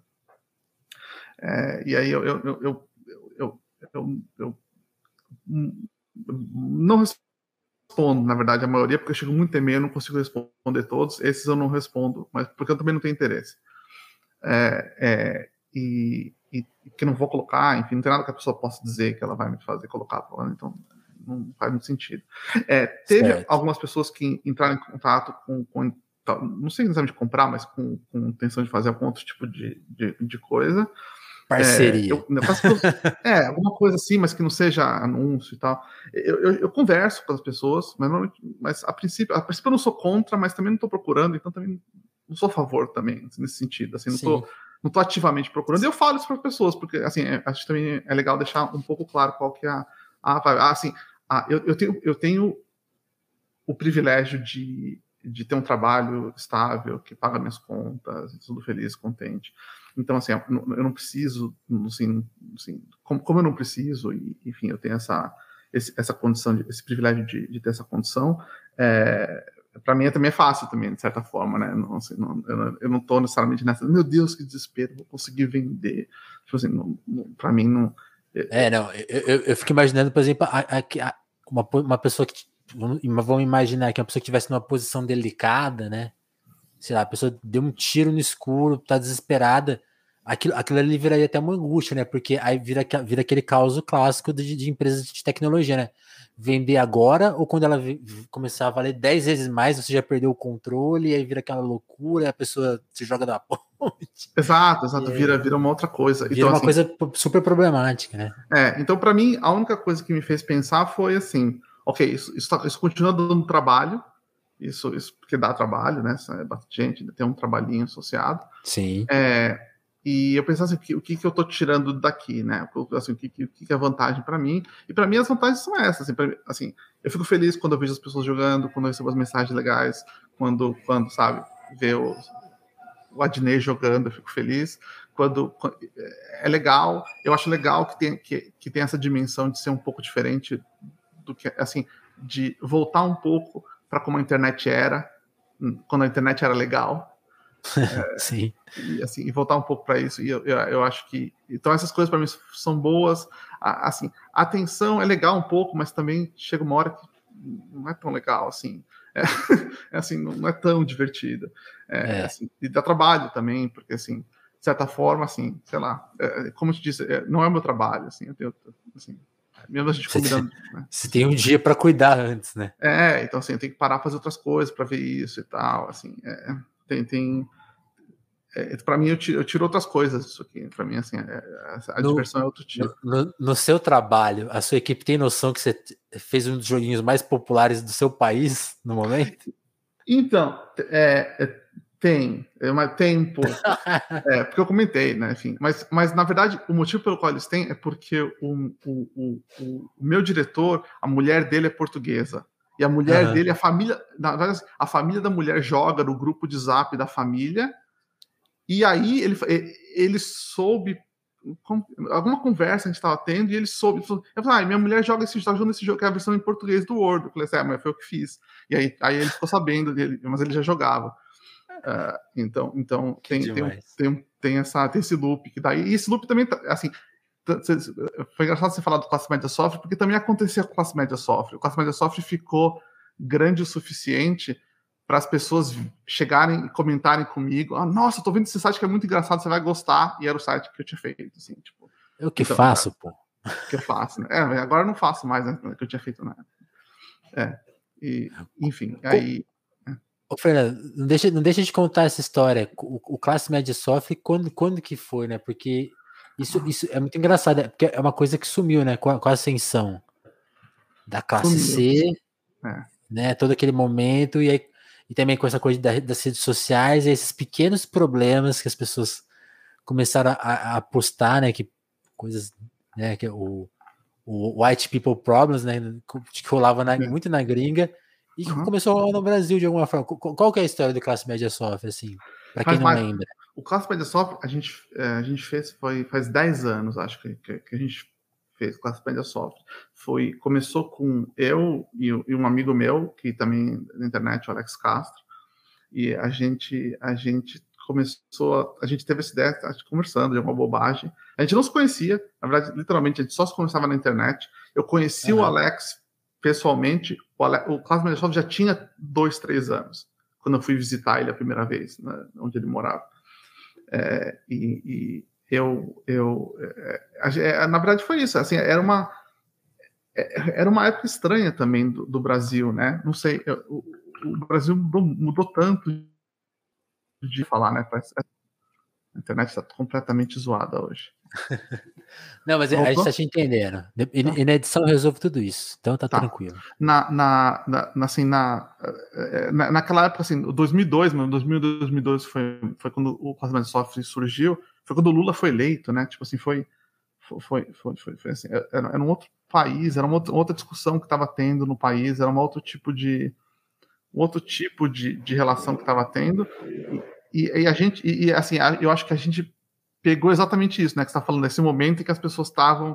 É, e aí eu, eu, eu, eu, eu, eu não respondo, na verdade, a maioria, porque eu chego muito e-mail, não consigo responder todos. Esses eu não respondo, mas porque eu também não tenho interesse. É, é, e, e, que não vou colocar, enfim, não tem nada que a pessoa possa dizer que ela vai me fazer colocar falando, então não faz muito sentido. É, teve certo. algumas pessoas que entraram em contato com, com não sei exatamente comprar, mas com, com intenção de fazer algum outro tipo de, de, de coisa. Parceria. É, eu, é, alguma coisa assim, mas que não seja anúncio e tal. Eu, eu, eu converso com as pessoas, mas, mas a, princípio, a princípio eu não sou contra, mas também não estou procurando, então também não sou a favor também, nesse sentido. Assim, não estou não tô ativamente procurando. E eu falo isso para as pessoas, porque assim, é, acho que também é legal deixar um pouco claro qual que é a. a, assim, a, eu, eu, tenho, eu tenho o privilégio de, de ter um trabalho estável, que paga minhas contas, tudo feliz, contente. Então, assim, eu não preciso, assim, assim como, como, eu não preciso, e, enfim, eu tenho essa, esse, essa condição, de, esse privilégio de, de ter essa condição, é, para mim é, também é fácil também, de certa forma, né? Não, assim, não, eu, não, estou necessariamente nessa, meu Deus, que desespero, vou conseguir vender. Tipo assim, para mim não. É, não, eu, eu, eu, fico imaginando, por exemplo, a, a, a, uma, uma pessoa que. Vamos imaginar que uma pessoa que estivesse numa posição delicada, né? sei lá, a pessoa deu um tiro no escuro, tá desesperada, aquilo, aquilo ali viraria até uma angústia, né? Porque aí vira, vira aquele caos clássico de, de empresas de tecnologia, né? Vender agora ou quando ela começar a valer 10 vezes mais, você já perdeu o controle, aí vira aquela loucura, a pessoa se joga da ponte. Exato, exato, vira, vira uma outra coisa. Vira então, uma assim, coisa super problemática, né? É, então para mim, a única coisa que me fez pensar foi assim, ok, isso, isso, tá, isso continua dando trabalho, isso, isso porque dá trabalho, né? É bastante gente, tem um trabalhinho associado. Sim. É, e eu pensava assim, o que, que eu estou tirando daqui, né? Assim, o que, que, que é vantagem para mim? E para mim as vantagens são essas. Assim, pra, assim, eu fico feliz quando eu vejo as pessoas jogando, quando eu recebo as mensagens legais, quando, quando sabe, ver o, o Adnei jogando, eu fico feliz. Quando, quando, é legal, eu acho legal que tem, que, que tem essa dimensão de ser um pouco diferente do que, assim, de voltar um pouco para como a internet era, hum, quando a internet era legal. é, Sim. E, assim, e voltar um pouco para isso. E eu, eu, eu, acho que. Então, essas coisas para mim são boas. A, assim, a atenção é legal um pouco, mas também chega uma hora que não é tão legal assim. É, é assim, não é tão divertida. É, é. Assim, e dá trabalho também, porque assim, de certa forma, assim, sei lá, é, como eu te disse, é, não é o meu trabalho, assim, eu tenho, assim, mesmo a gente combinando. Né? Você tem um dia para cuidar antes, né? É, então assim, tem que parar fazer outras coisas para ver isso e tal. Assim, é, tem. tem é, para mim, eu tiro, eu tiro, outras coisas disso aqui. Para mim, assim, é, a no, diversão é outro tipo. No, no, seu trabalho, a sua equipe tem noção que você fez um dos joguinhos mais populares do seu país no momento? Então, é, é tem, é uma, tem um pouco. é, porque eu comentei, né? Enfim, mas, mas na verdade o motivo pelo qual eles têm é porque o, o, o, o meu diretor, a mulher dele é portuguesa. E a mulher uhum. dele, a família, na verdade, a família da mulher joga no grupo de zap da família. E aí ele, ele soube alguma conversa a gente estava tendo e ele soube. Ele falou, ah, minha mulher joga esse, tá jogando esse jogo, que é a versão em português do Word. Eu falei assim, ah, mas foi eu que fiz. E aí, aí ele ficou sabendo dele, mas ele já jogava. Uh, então, então tem, tem, tem, tem, essa, tem esse loop que daí. E esse loop também, tá, assim, foi engraçado você falar do classe média sofre, porque também acontecia com o classe média sofre. O classe média sofre ficou grande o suficiente para as pessoas chegarem e comentarem comigo: ah, nossa, tô vendo esse site que é muito engraçado, você vai gostar. E era o site que eu tinha feito, assim, tipo. Eu que então, faço, pô. Que eu faço, né? É, agora eu não faço mais, né? Que eu tinha feito na época. É. E, enfim, aí. Ô, Fernando, não deixa, não deixa de contar essa história. O, o classe média sofre quando, quando que foi, né? Porque isso, isso é muito engraçado, é, porque é uma coisa que sumiu, né? Com a, com a ascensão da classe sumiu. C, é. né? Todo aquele momento, e, aí, e também com essa coisa da, das redes sociais, e esses pequenos problemas que as pessoas começaram a, a postar, né? Que coisas, né? Que o, o White People Problems, né? Que rolava na, é. muito na gringa e uhum. começou no Brasil de alguma forma. Qual que é a história do Classe Média Sofre, assim? Para quem não mais, lembra. O Classe Média Sofre, a gente, é, a gente fez, foi, faz 10 anos, acho que, que, que a gente fez Classe Média Sofre. Foi, começou com eu e, e, um amigo meu, que também na internet, o Alex Castro, e a gente, a gente começou, a, a gente teve essa ideia, a gente conversando de uma bobagem. A gente não se conhecia, na verdade, literalmente, a gente só se conversava na internet. Eu conheci uhum. o Alex pessoalmente, o, o Klaus Mendelssohn já tinha dois, três anos, quando eu fui visitar ele a primeira vez, né, onde ele morava. É, e, e, eu, eu é, é, na verdade foi isso, assim, era uma é, era uma época estranha também do, do Brasil, né? Não sei, eu, o, o, Brasil mudou, mudou, tanto de falar, né? A internet está completamente zoada hoje. Não, mas Voltou? a gente tá te entendendo. E, tá. e na edição eu resolvo tudo isso. Então tá, tá. tranquilo. Na, na, na, assim, na, eh, na, naquela época, assim, 2002, mano, 2000, 2002 foi, foi quando o Cosmético Software surgiu. Foi quando o Lula foi eleito, né? Tipo assim, foi. Foi, foi, foi, foi, assim, era, era, um outro país, era uma outra, discussão que estava tendo no país, era um outro tipo de um outro tipo de, de relação que estava tendo e, e, a gente e, e assim eu acho que a gente pegou exatamente isso, né? Que está falando nesse momento em que as pessoas estavam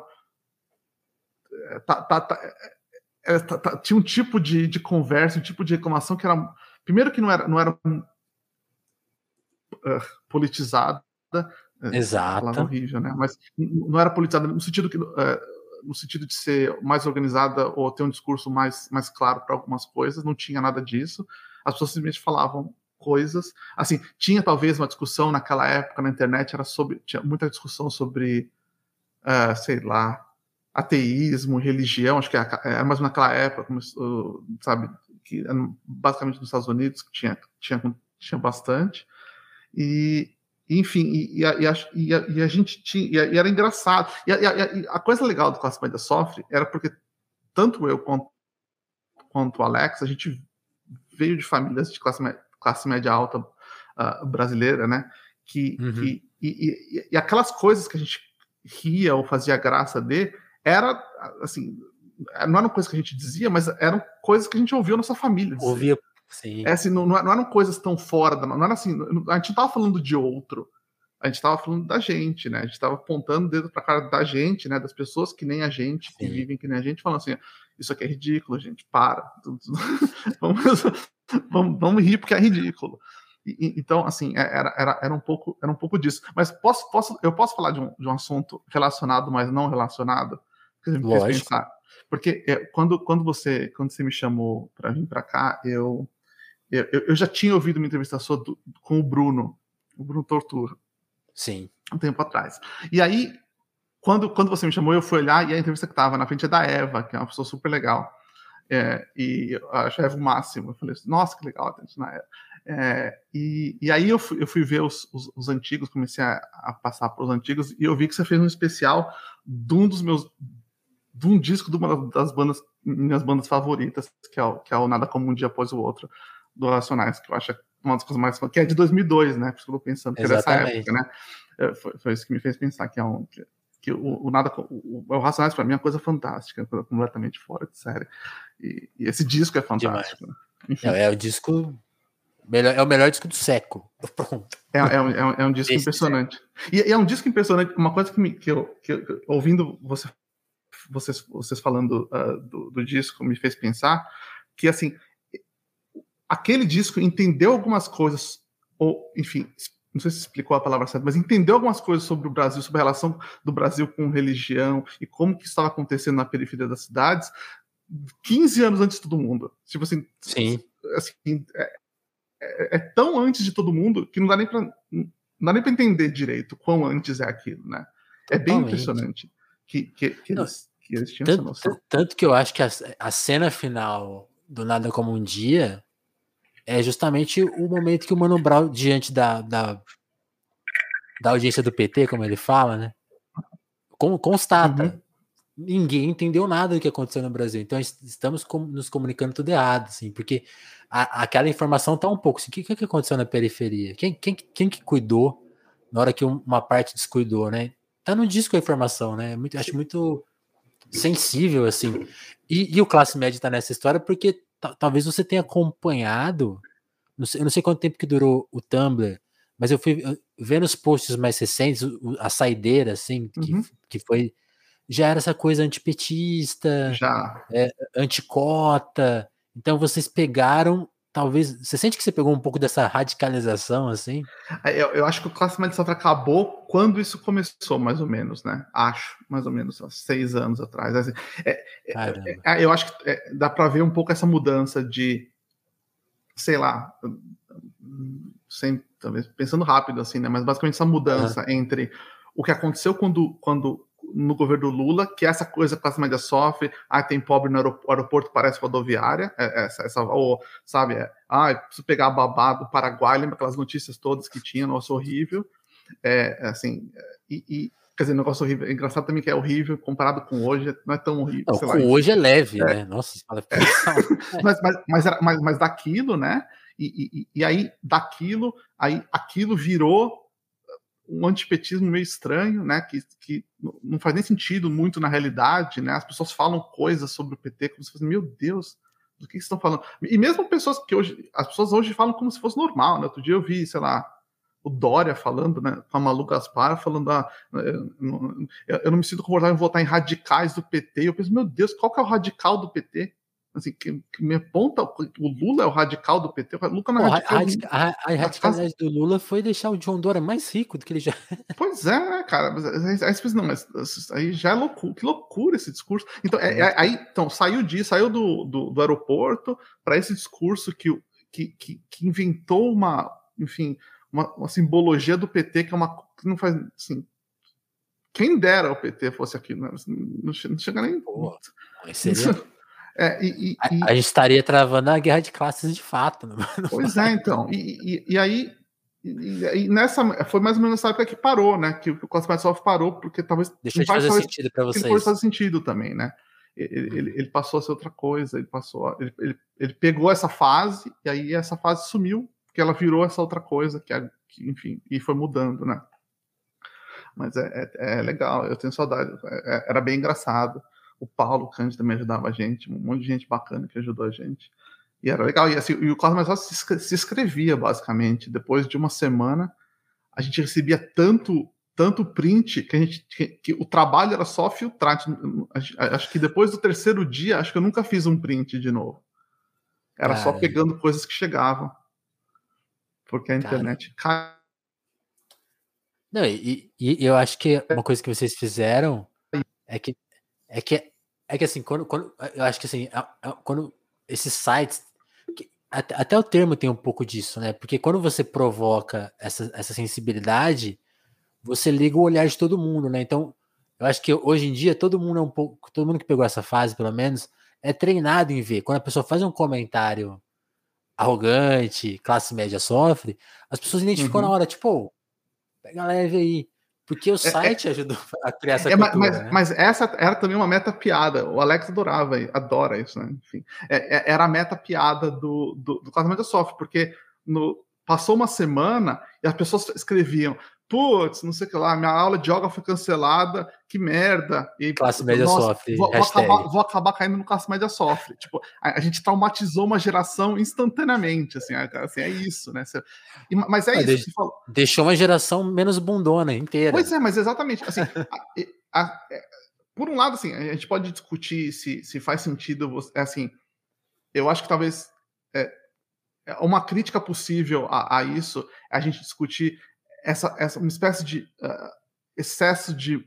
eh, tá, tá, tá, é, tá, tá, tinha um tipo de, de conversa, um tipo de reclamação que era primeiro que não era não era uh, politizada, exato, horrível, né? Mas não era politizada no sentido que uh, no sentido de ser mais organizada ou ter um discurso mais, mais claro para algumas coisas, não tinha nada disso. As pessoas simplesmente falavam coisas. Assim, tinha talvez uma discussão naquela época na internet, era sobre, tinha muita discussão sobre, uh, sei lá, ateísmo, religião, acho que era é, é mais naquela época, como, sabe, que basicamente nos Estados Unidos tinha, tinha, tinha bastante. E, enfim, e, e, a, e, a, e, a, gente tinha, e, era engraçado. E a, a, coisa legal do Classe Média Sofre era porque tanto eu quanto, quanto o Alex, a gente veio de famílias de classe média, classe média alta uh, brasileira, né? Que, uhum. que e, e, aquelas coisas que a gente ria ou fazia graça de era assim não eram coisas que a gente dizia, mas eram coisas que a gente ouvia na nossa família. Dizer. Ouvia, sim. É assim, não, não eram coisas tão fora da. Não era assim, a gente não estava falando de outro, a gente estava falando da gente, né? A gente estava apontando o dedo para a cara da gente, né? Das pessoas que nem a gente, que vivem que nem a gente, falando assim: isso aqui é ridículo, gente, para. vamos, vamos, vamos rir porque é ridículo. E, então, assim, é, era, era, era, um pouco, era um pouco disso. Mas posso, posso, eu posso falar de um, de um assunto relacionado, mas não relacionado? Que me Lógico. fez pensar. Porque é, quando, quando, você, quando você me chamou para vir para cá, eu, eu, eu, já tinha ouvido uma entrevista sua do, com o Bruno, o Bruno Tortura. Sim. Um tempo atrás. E aí, quando, quando você me chamou, eu fui olhar e a entrevista que estava na frente é da Eva, que é uma pessoa super legal. É, e a Eva o máximo. Eu falei assim, nossa, que legal, na Eva. É, e, e aí eu fui, eu fui ver os, os, os antigos, comecei a, a passar para os antigos, e eu vi que você fez um especial de um dos meus. de um disco de uma das bandas, minhas bandas favoritas, que é o, que é o Nada Como Um Dia Após o Outro, do Racionais, que eu acho uma das coisas mais. que é de 2002, né? Por isso que eu tô pensando, que é dessa época, né? É, foi, foi, isso que me fez pensar que é um. Que, que o, o nada o, o Racionais para mim é uma coisa fantástica, completamente fora de série. E, e esse disco é fantástico. Né? É, é, o disco melhor, é o melhor disco do século. Pronto. É, é, um, é, um, é um disco Esse impressionante. E, e, é um disco impressionante. Uma coisa que, me, que, eu, que eu, ouvindo você, vocês, vocês falando uh, do, do disco me fez pensar que assim aquele disco entendeu algumas coisas ou enfim não sei se explicou a palavra certa, mas entendeu algumas coisas sobre o Brasil, sobre a relação do Brasil com religião e como que estava acontecendo na periferia das cidades, 15 anos antes de todo mundo. Tipo assim, Sim. assim é, é, é tão antes de todo mundo que não dá nem para não dá nem para entender direito quão antes é aquilo, né? É bem Totalmente. impressionante que, que, que, eles, que eles tinham tanto, essa noção. Tanto que eu acho que a, a cena final do Nada Como Um Dia é justamente o momento que o Mano Brown, diante da, da, da audiência do PT, como ele fala, né? constata. Uhum. Ninguém entendeu nada do que aconteceu no Brasil. Então estamos com, nos comunicando tudo errado, assim, porque a, aquela informação tá um pouco assim, o que, que aconteceu na periferia? Quem, quem, quem que cuidou na hora que uma parte descuidou, né? Tá no disco a informação, né? Muito, acho muito sensível, assim. E, e o classe média tá nessa história porque talvez você tenha acompanhado, não sei, eu não sei quanto tempo que durou o Tumblr, mas eu fui vendo os posts mais recentes, a saideira, assim, uhum. que, que foi. Já era essa coisa antipetista, já. É, anticota. Então vocês pegaram talvez. Você sente que você pegou um pouco dessa radicalização, assim? É, eu, eu acho que o Classe Média Sofra acabou quando isso começou, mais ou menos, né? Acho, mais ou menos, há seis anos atrás. Assim, é, é, é eu acho que é, dá para ver um pouco essa mudança de, sei lá, sem, talvez pensando rápido, assim, né? Mas basicamente essa mudança uhum. entre o que aconteceu quando, quando no governo Lula, que essa coisa classe média sofre, ah, tem pobre no aeroporto, parece rodoviária, é, essa, essa ou, sabe, é, ah, preciso pegar a babá do Paraguai, lembra aquelas notícias todas que tinha, nossa, horrível, é, assim, e, e Quer dizer, negócio horrível. É engraçado também que é horrível comparado com hoje, não é tão horrível. Não, com lá, hoje é leve, é. né? Nossa, é. mas, mas, mas, mas, mas daquilo, né? E, e, e, aí, daquilo, aí aquilo virou um antipetismo meio estranho, né? Que, que não faz nem sentido muito na realidade, né? As pessoas falam coisas sobre o PT como se fosse, meu Deus, do que, que estão falando? E mesmo pessoas que hoje, as pessoas hoje falam como se fosse normal, né? Outro dia eu vi, sei lá, o Dória falando, né, com a Malu Gaspar, falando, ah, eu, eu não me sinto confortável em votar em radicais do PT. Eu penso, meu Deus, qual que é o radical do PT? Assim, que, que me aponta, o Lula é o radical do PT. O Lula não é radical. A, a, a radicalidade do Lula foi deixar o John Dória mais rico do que ele já. Pois é, cara. Aí você pensa, não, mas aí já é loucura. Que loucura esse discurso. Então, é, é, aí, então saiu disso, saiu do, do, do aeroporto para esse discurso que, que, que, que inventou uma, enfim, uma, uma, simbologia do PT que é uma que não faz assim. Quem dera o PT fosse aquilo, né? não, não chega nem. Pô, seria... é, e, e, a, a, gente estaria travando a guerra de classes de fato. Né? Pois é, então. E, e aí, nessa foi mais ou menos nessa época que parou, né? Que, o Cosmetsoft parou, porque talvez. Deixa de fazer sentido para vocês. Não faz sentido também, né? Ele, ele, ele, passou a ser outra coisa, ele passou. Ele, ele, ele pegou essa fase, e aí essa fase sumiu, que ela virou essa outra coisa, que, é, que enfim, e foi mudando, né? Mas é, é, é legal, eu tenho saudade, é, é era bem engraçado. O Paulo Cândido também ajudava a gente, um monte de gente bacana que ajudou a gente. E era legal, e, assim, e o Cosmo se, se escrevia, basicamente. Depois de uma semana, a gente recebia tanto tanto print que a gente que, que, o trabalho era só filtrar. Acho que depois do terceiro dia, acho que eu nunca fiz um print de novo. Era Cara. só pegando coisas que chegavam porque a internet cai. Não, e, e, eu acho que uma coisa que vocês fizeram é que é que é que assim, quando, quando eu acho que assim, quando esses sites até, até o termo tem um pouco disso, né? Porque quando você provoca essa, essa sensibilidade, você liga o olhar de todo mundo, né? Então, eu acho que hoje em dia todo mundo é um pouco, todo mundo que pegou essa fase, pelo menos, é treinado em ver. Quando a pessoa faz um comentário arrogante, classe média sofre, as pessoas identificam uhum. na hora, tipo, pega leve aí. Porque o site é, é, ajudou a criar essa é, cultura, mas, né? mas, essa era também uma meta piada. O Alex adorava, adora isso, né? Enfim, é, é era a meta piada do, do, do média sofre, porque no, passou uma semana e as pessoas escreviam: putz, não sei o que lá, minha aula de yoga foi cancelada, que merda. E, classe média nossa, sofre. Vou, vou, acabar, vou, acabar, caindo no classe média sofre. Tipo, a, a, gente traumatizou uma geração instantaneamente, assim, assim é isso, né? Mas é ah, isso. Deixou, deixou uma geração menos bundona inteira. Pois é, mas exatamente. Assim, a, a, é, por um lado, assim, a gente pode discutir se, se faz sentido, é assim, eu acho que talvez é, é uma crítica possível a, a, isso é a gente discutir essa, essa uma espécie de uh, excesso de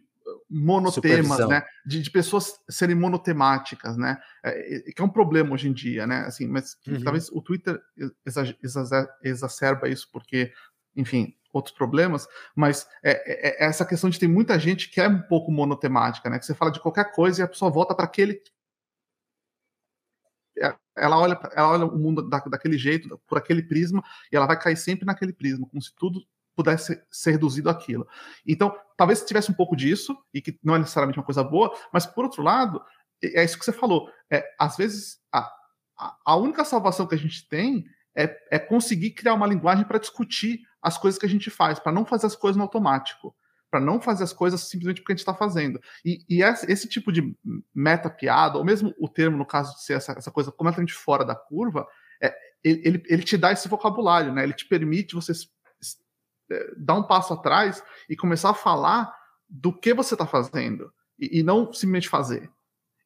monotemas, né? De, de, pessoas serem monotemáticas, né? É, que é um problema hoje em dia, né? Assim, mas uhum. talvez o Twitter exacerba isso porque, enfim, outros problemas, mas é, é, é, essa questão de ter muita gente que é um pouco monotemática, né? Que você fala de qualquer coisa e a pessoa volta para aquele é, ela olha, ela olha o mundo da, daquele jeito, por aquele prisma, e ela vai cair sempre naquele prisma, como se tudo pudesse ser reduzido àquilo. Então, talvez tivesse um pouco disso, e que não é necessariamente uma coisa boa, mas por outro lado, é isso que você falou. É, às vezes, a, a única salvação que a gente tem é, é conseguir criar uma linguagem para discutir as coisas que a gente faz, para não fazer as coisas no automático, para não fazer as coisas simplesmente porque a gente está fazendo. E, e esse, tipo de meta-piada, ou mesmo o termo, no caso de ser essa, essa coisa completamente fora da curva, é, ele, ele te dá esse vocabulário, né? ele te permite você dar um passo atrás e começar a falar do que você está fazendo e, e, não simplesmente fazer.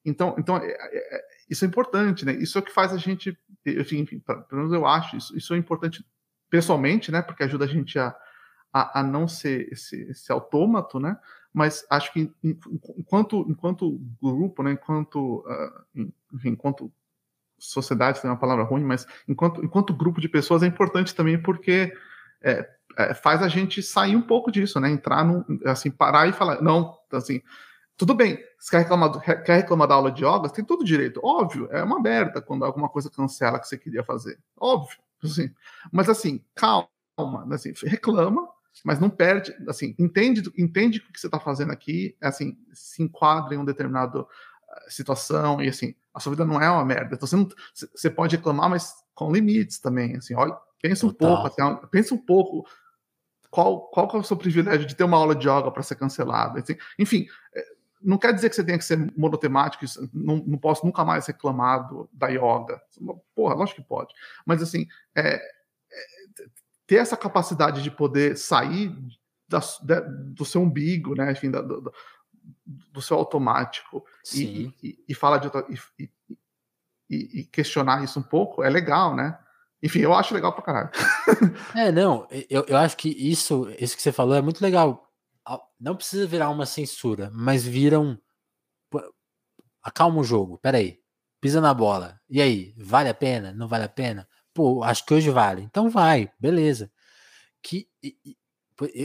Então, então é, é, é, isso é importante, né? Isso é o que faz a gente, enfim, pelo menos eu acho, isso, isso é importante pessoalmente, né? Porque ajuda a gente a, a, a não ser esse, esse autômato, né? Mas acho que enquanto, enquanto grupo, né? Enquanto, uh, enfim, enquanto sociedade, tem uma palavra ruim, mas enquanto, enquanto grupo de pessoas é importante também porque é, é, faz a gente sair um pouco disso, né? Entrar no, assim, parar e falar, não, assim, tudo bem, você quer reclamar, quer reclamar da aula de yoga, tem todo direito, óbvio, é uma merda quando alguma coisa cancela que você queria fazer, óbvio, assim, mas assim, calma, assim, reclama, mas não perde, assim, entende, entende o que você está fazendo aqui, assim, se enquadra em um determinado ah, situação e assim, a sua vida não é uma merda. Então você, não, você pode reclamar, mas com limites também, assim, olha, pensa um Total. pouco, assim, pensa um pouco qual, qual é o seu privilégio de ter uma aula de yoga para ser cancelada. Assim, enfim, é, não quer dizer que você tenha que ser monotemático, não, não posso nunca mais reclamar do, da yoga. Porra, lógico que pode. Mas assim, é, ter essa capacidade de poder sair da, da, do seu umbigo, né, enfim, da, do, do, seu automático e, e, e, falar de e, e, questionar isso um pouco é legal, né? Enfim, eu acho legal pra caralho. é, não, eu, eu acho que isso, isso que você falou é muito legal. Não precisa virar uma censura, mas viram. Acalma o jogo, peraí. Pisa na bola. E aí, vale a pena? Não vale a pena? pô, acho que hoje vale. Então vai, beleza. Que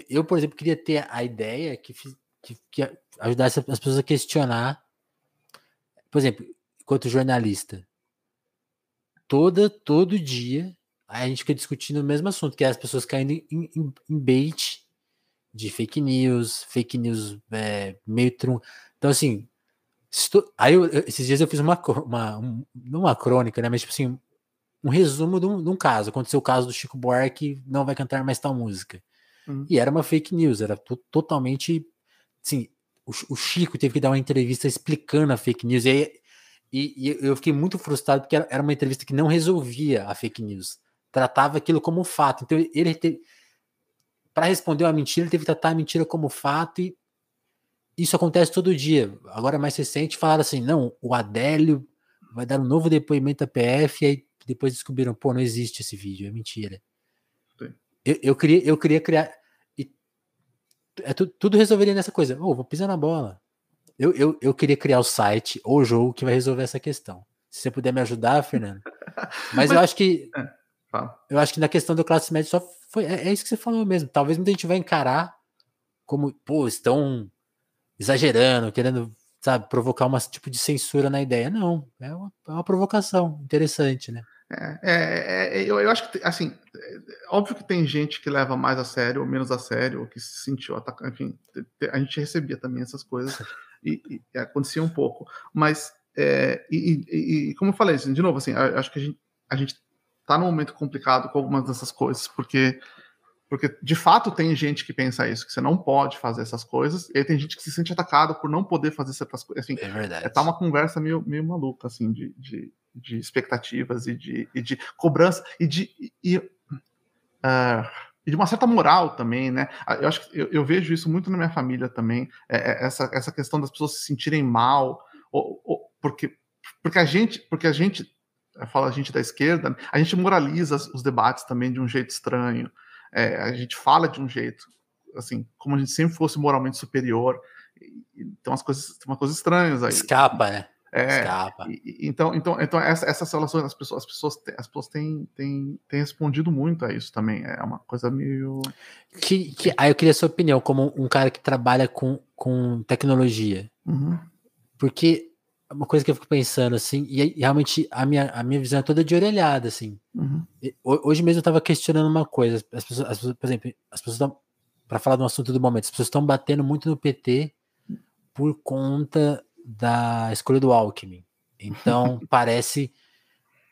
eu, por exemplo, queria ter a ideia que, que, que ajudasse as pessoas a questionar. Por exemplo, enquanto jornalista, toda todo dia a gente fica discutindo o mesmo assunto, que é as pessoas caindo em, em, em bait de fake news, fake news é, meio trum. Então, assim, estou, aí eu, esses dias eu fiz uma, uma, uma crônica, né? Mas, tipo assim, um resumo de um, de um, caso. Aconteceu o caso do Chico Buarque não vai cantar mais tal música. Uhum. E era uma fake news, era totalmente. Assim, o, o, Chico teve que dar uma entrevista explicando a fake news. E, aí, e, e eu fiquei muito frustrado porque era, uma entrevista que não resolvia a fake news. Tratava aquilo como fato. Então ele teve. Para responder uma mentira, ele teve que tratar a mentira como fato e isso acontece todo dia. Agora, mais recente, falaram assim: não, o Adélio vai dar um novo depoimento à PF, e aí depois descobriram, pô, não existe esse vídeo, é mentira. Eu, eu, queria, eu queria criar. E, é, tu, tudo resolveria nessa coisa. Oh, vou pisar na bola. Eu, eu, eu queria criar o site ou o jogo que vai resolver essa questão. Se você puder me ajudar, Fernando. Mas, Mas eu acho que. É, eu acho que na questão do classe média só foi. É, é, isso que você falou mesmo. Talvez muita gente vai encarar como, pô, estão exagerando, querendo sabe, provocar um tipo de censura na ideia. Não, é uma, é uma provocação interessante, né? É, é, é, eu, eu, acho que, assim, óbvio que tem gente que leva mais a sério ou menos a sério, ou que se sentiu atacado, enfim, a gente recebia também essas coisas e, e acontecia um pouco, mas, é, e, e, como eu falei, assim, de novo, assim, acho que a gente, a gente tá num momento complicado com algumas dessas coisas, porque porque de fato tem gente que pensa isso, que você não pode fazer essas coisas, e aí tem gente que se sente atacado por não poder fazer certas coisas. Assim, é verdade. É tá uma conversa meio, meio maluca, assim, de, de, de expectativas e de, e de cobrança e de. E, uh, e de uma certa moral também, né? Ah, eu acho que eu, eu vejo isso muito na minha família também, é, é, essa, essa questão das pessoas se sentirem mal, ou, ou, porque, porque a gente, porque a gente, fala a gente da esquerda, a gente moraliza os debates também de um jeito estranho é, a gente fala de um jeito, assim, como a gente sempre fosse moralmente superior. Então as coisas, tem uma coisa estranhas aí. Escapa, né? É. E, então, então, então essa, essas relações, as pessoas, as pessoas, as pessoas têm, têm, têm respondido muito a isso também. É uma coisa meio. Que, que, aí eu queria a sua opinião, como um cara que trabalha com, com tecnologia. Uhum. Porque uma coisa que eu fico pensando, assim, e realmente a minha, a minha visão é toda de orelhada, assim. Uhum. Hoje mesmo eu estava questionando uma coisa, as pessoas, as pessoas por exemplo, as pessoas estão, para falar de um assunto do momento, as pessoas estão batendo muito no PT por conta da escolha do Alckmin. Então, parece.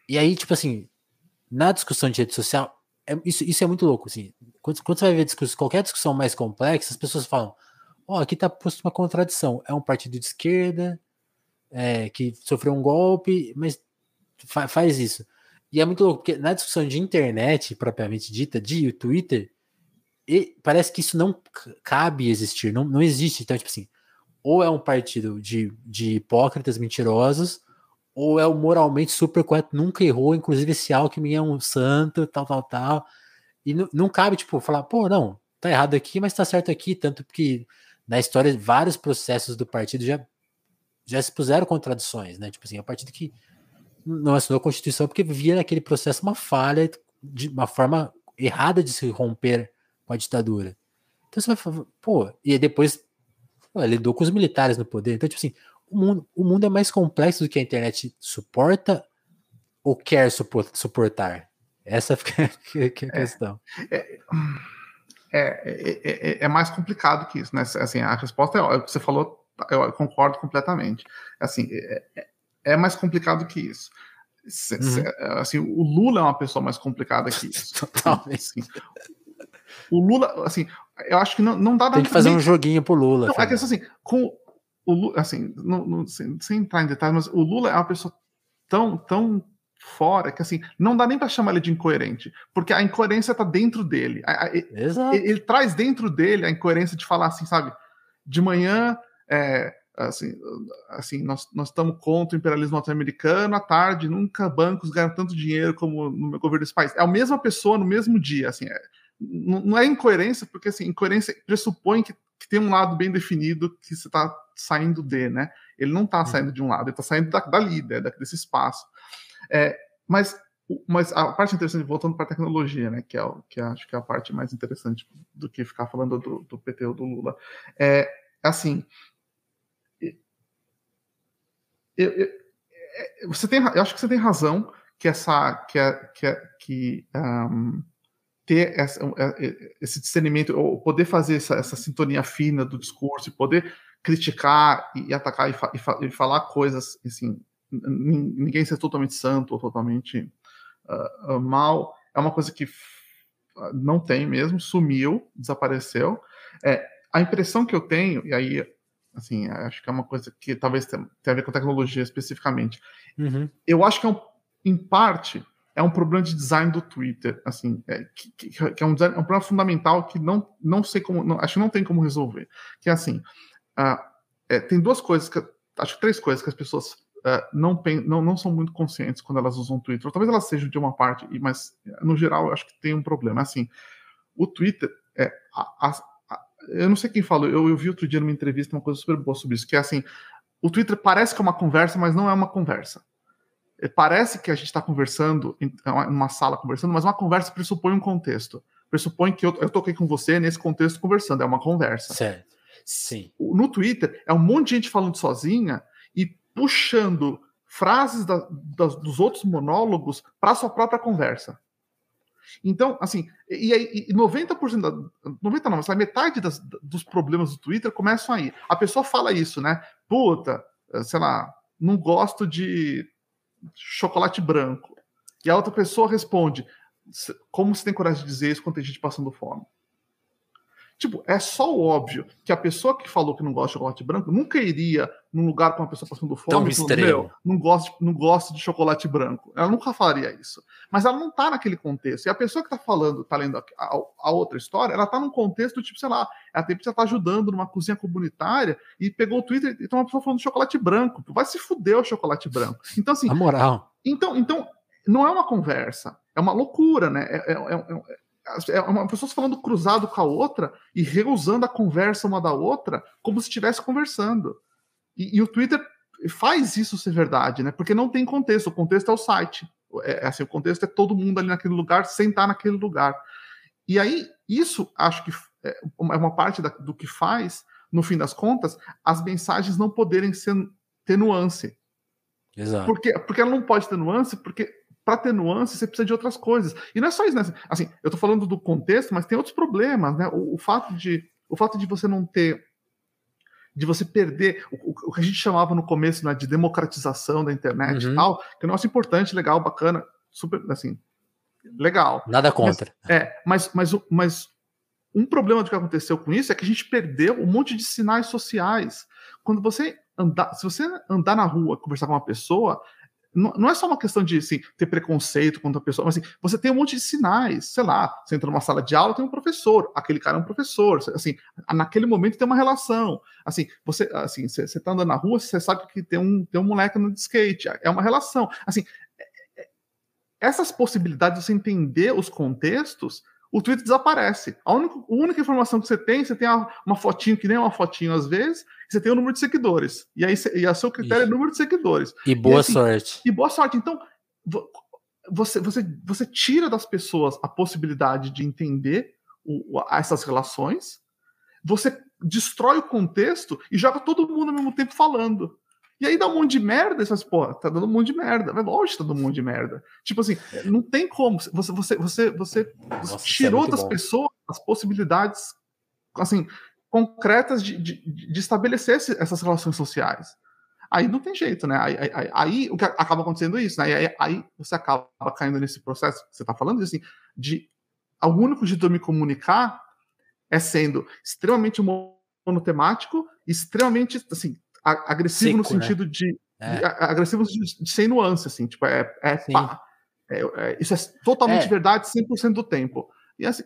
E aí, tipo assim, na discussão de rede social, é, isso, isso é muito louco, assim. Quando, quando você vai ver discussão, qualquer discussão mais complexa, as pessoas falam: Ó, oh, aqui tá posto uma contradição. É um partido de esquerda é, que sofreu um golpe, mas fa faz isso. E é muito louco, porque na discussão de internet, propriamente dita, de Twitter, e parece que isso não cabe existir, não, não existe. Então, tipo assim, ou é um partido de, de hipócritas mentirosos, ou é o moralmente super correto, nunca errou, inclusive esse Alckmin é um santo, tal, tal, tal. E não, não cabe, tipo, falar, pô, não, tá errado aqui, mas tá certo aqui, tanto que na história vários processos do partido já já se puseram contradições, né? Tipo assim, a partir que não assinou a Constituição porque via naquele processo uma falha de uma forma errada de se romper com a ditadura. Então você vai falar, pô, e depois pô, lidou com os militares no poder. Então, tipo assim, o mundo, o mundo é mais complexo do que a internet suporta ou quer suportar? Essa é a é, questão. É, É, é, é, é, mais complicado que isso, né? Assim, a resposta é o que você falou, eu concordo completamente. Assim, é, é, é mais complicado que isso. Uhum. Assim, o Lula é uma pessoa mais complicada que isso. Totalmente. Assim, o Lula, assim, eu acho que não, não dá Tem que fazer um joguinho pro Lula. Não, é que assim, com o Lula, assim, não, não, sem, sem, entrar em detalhes, mas o Lula é uma pessoa tão, tão fora que assim, não dá nem para chamar ele de incoerente, porque a incoerência tá dentro dele. Exato. Ele, ele, traz dentro dele a incoerência de falar assim, sabe? De manhã, é, assim, assim nós, nós estamos contra o imperialismo norte-americano, à tarde, nunca bancos ganham tanto dinheiro como no meu governo desse país. É a mesma pessoa no mesmo dia, assim, é, não é incoerência, porque assim, incoerência pressupõe que, que tem um lado bem definido que você está saindo de, né? Ele não está uhum. saindo de um lado, ele está saindo da, dali, né, desse espaço. É, mas, mas a parte interessante, voltando para a tecnologia, né, que, é o, que acho que é a parte mais interessante do que ficar falando do, do PT ou do Lula, é assim. Eu, eu, é, você tem, eu acho que você tem razão que essa que, é, que, é, que um, ter essa, é, é, esse discernimento, ou poder fazer essa, essa, sintonia fina do discurso, e poder criticar e, atacar e, fa, e, fa, e, falar coisas, assim, ninguém ser totalmente santo ou totalmente uh, mal, é uma coisa que não tem mesmo, sumiu, desapareceu. É, a impressão que eu tenho, e aí, assim, acho que é uma coisa que talvez tenha, a ver com tecnologia especificamente, uhum. eu acho que é um, em parte é um problema de design do Twitter, assim, é, que, que, é, um design, é, um problema fundamental que não, não sei como, não, acho que não tem como resolver. Que é assim, uh, é, tem duas coisas, que, acho que três coisas que as pessoas uh, não, não, não são muito conscientes quando elas usam o Twitter. Ou talvez elas sejam de uma parte, mas no geral eu acho que tem um problema. Assim, o Twitter, é, a, a, a, eu não sei quem falou, eu, eu vi outro dia numa entrevista uma coisa super boa sobre isso, que é assim, o Twitter parece que é uma conversa, mas não é uma conversa. É, parece que a gente está conversando em uma sala conversando, mas uma conversa pressupõe um contexto. Pressupõe que eu, eu toquei com você nesse contexto conversando, é uma conversa. Certo. Sim. No Twitter, é um monte de gente falando sozinha e puxando frases da, das, dos outros monólogos para sua própria conversa. Então, assim, e, aí 90% da. 90 não, mas a metade das, dos problemas do Twitter começam aí. A pessoa fala isso, né? Puta, sei lá, não gosto de chocolate branco. E a outra pessoa responde: como você tem coragem de dizer isso quando tem gente passando fome? Tipo, é só o óbvio que a pessoa que falou que não gosta de chocolate branco nunca iria num lugar com uma pessoa passando fome Tão falando, meu, não gosto, não gosto de chocolate branco. Ela nunca falaria isso. Mas ela não tá naquele contexto. E a pessoa que tá falando, tá lendo a, a, a outra história, ela tá num contexto, tipo, sei lá, ela tem que tá ajudando numa cozinha comunitária e pegou o Twitter e tem uma pessoa falando de chocolate branco. Vai se fuder o chocolate branco. Então, assim. A moral. Então, então, não é uma conversa. É uma loucura, né? É, é, é, é uma pessoa falando cruzado com a outra e reusando a conversa uma da outra como se estivesse conversando. E, e, o Twitter faz isso ser verdade, né? Porque não tem contexto. O contexto é o site. É, é, assim, o contexto é todo mundo ali naquele lugar, sentar naquele lugar. E aí, isso acho que é uma parte da, do que faz, no fim das contas, as mensagens não poderem ser, ter nuance. Exato. Porque, porque ela não pode ter nuance, porque para ter nuance, você precisa de outras coisas. E não é só isso, né? Assim, eu estou falando do contexto, mas tem outros problemas, né? O, o, fato de o fato de você não ter de você perder o, o que a gente chamava no começo né, de democratização da internet uhum. e tal, que é um negócio importante, legal, bacana, super, assim, legal. Nada contra. Mas, é, mas, mas, mas um problema do que aconteceu com isso é que a gente perdeu um monte de sinais sociais. Quando você andar, se você andar na rua conversar com uma pessoa, não, é só uma questão de assim, ter preconceito contra a pessoa, mas assim, você tem um monte de sinais, sei lá, você entra numa sala de aula, tem um professor, aquele cara é um professor, assim, naquele momento tem uma relação, assim, você, assim, você, você tá andando na rua, você sabe que tem um, tem um moleque no skate, é uma relação, assim, é, é, essas possibilidades de você entender os contextos o Twitter desaparece. A única, a única informação que você tem, você tem uma, fotinho que nem uma fotinho às vezes, você tem o número de seguidores. E aí e a seu critério Isso. é número de seguidores. E boa e assim, sorte. E boa sorte. Então, você, você, você tira das pessoas a possibilidade de entender o, essas relações, você destrói o contexto e joga todo mundo ao mesmo tempo falando. E aí dá um monte de merda, e você fala assim, pô, tá dando um monte de merda. Mas lógico que tá dando um monte de merda. Tipo assim, não tem como. Você, você, você, você, Nossa, é tirou é das bom. pessoas as possibilidades, assim, concretas de, de, de estabelecer essas relações sociais. Aí não tem jeito, né? Aí, aí, aí o que acaba acontecendo é isso, né? Aí, aí, você acaba caindo nesse processo que você está falando, assim, de o único jeito de eu me comunicar é sendo extremamente monotemático, extremamente assim, agressivo Seco, no né? sentido né? de, é. de, agressivo de, de, sem nuance, assim, tipo, é, é, pá, é, é isso é totalmente é. verdade 100% do tempo. E assim,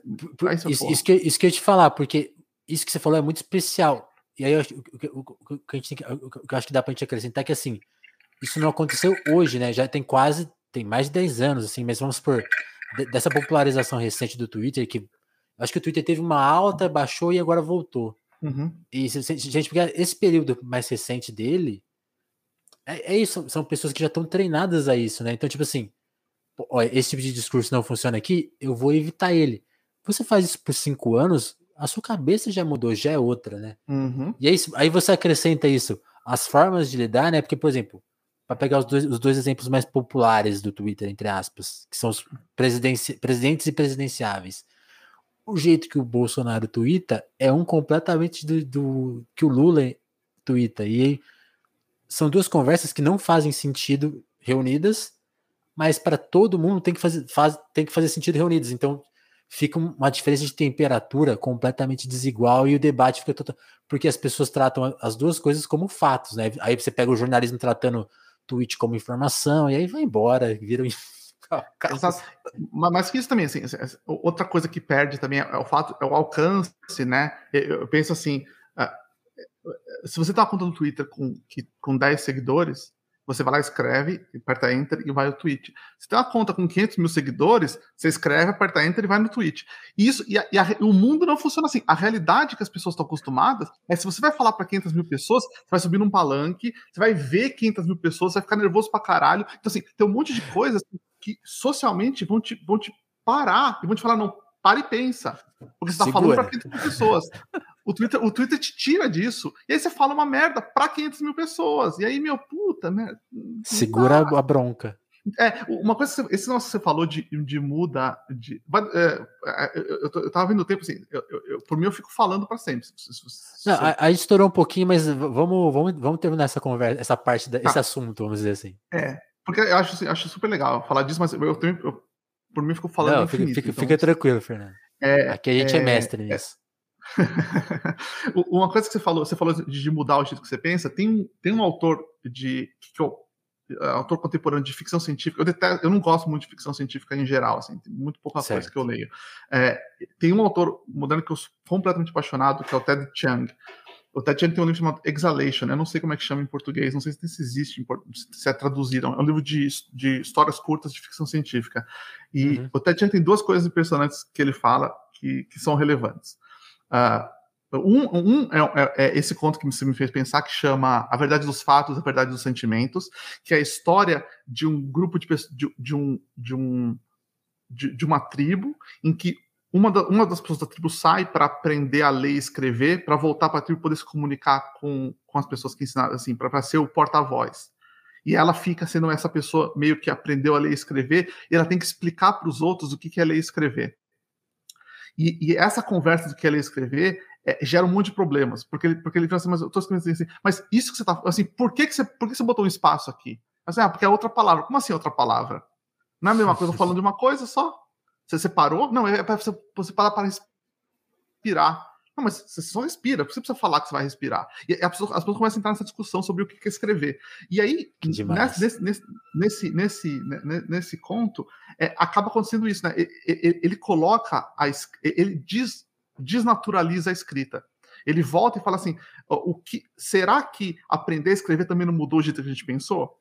isso, isso, que, isso que eu ia te falar, porque isso que você falou é muito especial. E aí, o, que a gente tem, o, que eu acho que dá pra gente acrescentar é que, assim, isso não aconteceu hoje, né? Já tem quase, tem mais de 10 anos, assim, mas vamos por dessa popularização recente do Twitter, que acho que o Twitter teve uma alta, baixou e agora voltou. Uhum. E, gente, porque esse período mais recente dele, é, é isso, são pessoas que já estão treinadas a isso, né? Então, tipo assim, ó, esse tipo de discurso não funciona aqui, eu vou evitar ele. Você faz isso por cinco anos, a sua cabeça já mudou, já é outra, né? Uhum. E aí, aí você acrescenta isso, as formas de lidar, né? Porque, por exemplo, para pegar os dois, os dois exemplos mais populares do Twitter, entre aspas, que são os presidentes e presidenciáveis. O jeito que o Bolsonaro twitta é um completamente do, do que o Lula twitta. E são duas conversas que não fazem sentido reunidas, mas para todo mundo tem que fazer, faz, tem que fazer sentido reunidos. Então, fica uma diferença de temperatura completamente desigual e o debate fica total. Porque as pessoas tratam as duas coisas como fatos, né? Aí você pega o jornalismo tratando tweet como informação, e aí vai embora, vira um. Mas que isso também, assim, outra coisa que perde também é o fato, é o alcance, né? Eu penso assim, ah, se você tá contando no Twitter com, com 10 seguidores, você vai lá, escreve, aperta Enter e vai no tweet. Se tem uma conta com 500 mil seguidores, você escreve, aperta Enter e vai no tweet. E, isso, e, a, e a, o mundo não funciona assim. A realidade que as pessoas estão acostumadas é se você vai falar para 500 mil pessoas, você vai subir num palanque, você vai ver 500 mil pessoas, você vai ficar nervoso pra caralho. Então, assim, tem um monte de coisas que socialmente vão te, vão te parar e vão te falar, não, para e pensa. Porque você está falando para 500 mil pessoas. O Twitter, o Twitter te tira disso. E aí você fala uma merda para 500 mil pessoas. E aí, meu, puta, né? Segura a bronca. É, uma coisa, esse nosso que você falou de, de muda, de, é, é, eu, eu, eu tava vendo o tempo assim, eu, eu, por mim eu fico falando para sempre. Se, Não, a, a, gente estourou um pouquinho, mas vamos, vamos, vamos terminar essa conversa, essa parte, desse tá. assunto, vamos dizer assim. É, porque eu acho, acho super legal falar disso, mas eu, eu, por mim eu fico falando Não, infinito, fica, então, fica, tranquilo, Fernando. É, Aqui a gente é, é mestre nisso. Uma coisa que você falou, você falou de mudar o jeito que você pensa. Tem, tem um autor de que eu, é, autor contemporâneo de ficção científica. Eu, detesto, eu não gosto muito de ficção científica em geral, assim, tem muito pouca certo. coisa que eu leio. É, tem um autor moderno que eu sou completamente apaixonado, que é o Ted Chiang. O Chiang tem um livro chamado Exhalation. Eu não sei como é que chama em português, não sei se existe, se é traduzido. É um livro de, de histórias curtas de ficção científica. E uhum. o Chiang tem duas coisas impressionantes que ele fala que, que são relevantes. Uh, um, um é, é, é, esse conto que você me fez pensar, que chama A Verdade dos Fatos, A Verdade dos Sentimentos, que é a história de um grupo de de, de um, de, um de, de, uma tribo em que uma, da, uma das pessoas da tribo sai para aprender a ler e escrever, para voltar para a tribo poder se comunicar com, com as pessoas que ensinaram, assim, para ser o porta-voz. E ela fica sendo essa pessoa meio que aprendeu a ler e escrever, e ela tem que explicar para os outros o que, que é ler e escrever. E, e essa conversa do que ele escrever é, gera um monte de problemas, porque ele, porque ele fala assim, mas eu tô escrevendo assim, mas isso que você tá, assim, por que que você, por que você botou um espaço aqui? Assim, ah, porque é outra palavra. Como assim outra palavra? Não é a mesma coisa, falando de uma coisa só? Você separou? Não, é para você, você parar para respirar. Não, mas você só respira, você precisa falar que você vai respirar. E as pessoas, as pessoas começam a entrar nessa discussão sobre o que é escrever. E aí, nesse, nesse, nesse, nesse, nesse conto, é, acaba acontecendo isso, né? Ele, ele coloca, a, ele diz, desnaturaliza a escrita. Ele volta e fala assim: o que será que aprender a escrever também não mudou o jeito que a gente pensou?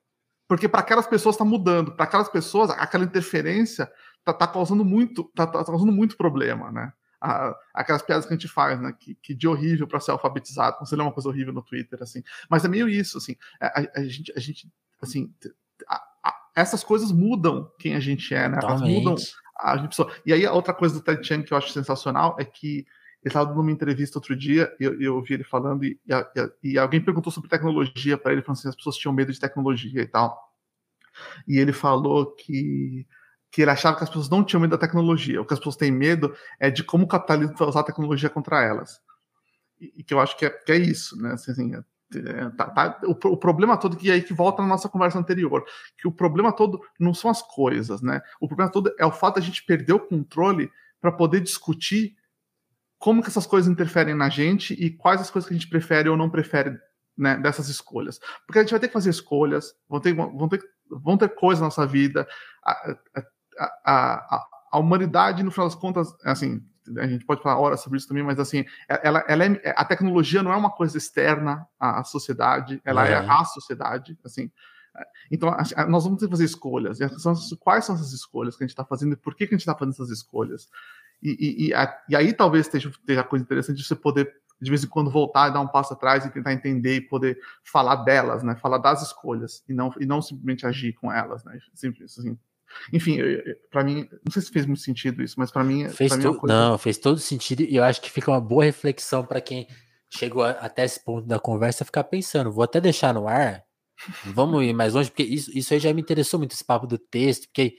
Porque para aquelas pessoas está mudando, para aquelas pessoas aquela interferência está tá causando muito, tá, tá causando muito problema, né? a, aquelas piadas que a gente faz, né? Que, que de horrível para ser alfabetizado, como se uma coisa horrível no Twitter, assim. Mas é meio isso, assim. É, a, a gente, a gente, assim, a, essas coisas mudam quem a gente é, né? Elas mudam a gente pessoa. E aí a outra coisa do Ted Chiang que eu acho sensacional é que ele estava numa entrevista outro dia, eu, eu ouvi ele falando, e, e, e alguém perguntou sobre tecnologia para ele, falando assim, as pessoas tinham medo de tecnologia e tal. E ele falou que que ele achava que as pessoas não tinham medo da tecnologia. O que as pessoas têm medo é de como o capitalismo vai usar a tecnologia contra elas. E, e que eu acho que é, que é isso, né? Assim, assim é, é tá, tá, o, o, problema todo, que aí que volta na nossa conversa anterior, que o problema todo não são as coisas, né? O problema todo é o fato de a gente perder o controle para poder discutir como que essas coisas interferem na gente e quais as coisas que a gente prefere ou não prefere né, dessas escolhas. Porque a gente vai ter que fazer escolhas, vão ter, vão ter, vão ter coisas na nossa vida. A, a, a, a, humanidade, no final das contas, assim, a gente pode falar horas sobre isso também, mas assim, ela, ela é, a tecnologia não é uma coisa externa à sociedade, ela é, é a sociedade, assim. Então, nós vamos ter que fazer escolhas. E quais são essas escolhas que a gente está fazendo e por que, que a gente está fazendo essas escolhas? E, e, e, a, e aí talvez esteja, esteja coisa interessante de você poder, de vez em quando, voltar e dar um passo atrás e tentar entender e poder falar delas, né? Falar das escolhas e não, e não simplesmente agir com elas, né? Simples assim. Enfim, para mim, não sei se fez muito sentido isso, mas para mim, fez mim é coisa... não, fez todo sentido e eu acho que fica uma boa reflexão para quem chegou até esse ponto da conversa ficar pensando. Vou até deixar no ar. Vamos ir mais longe, porque isso, isso aí já me interessou muito, esse papo do texto, porque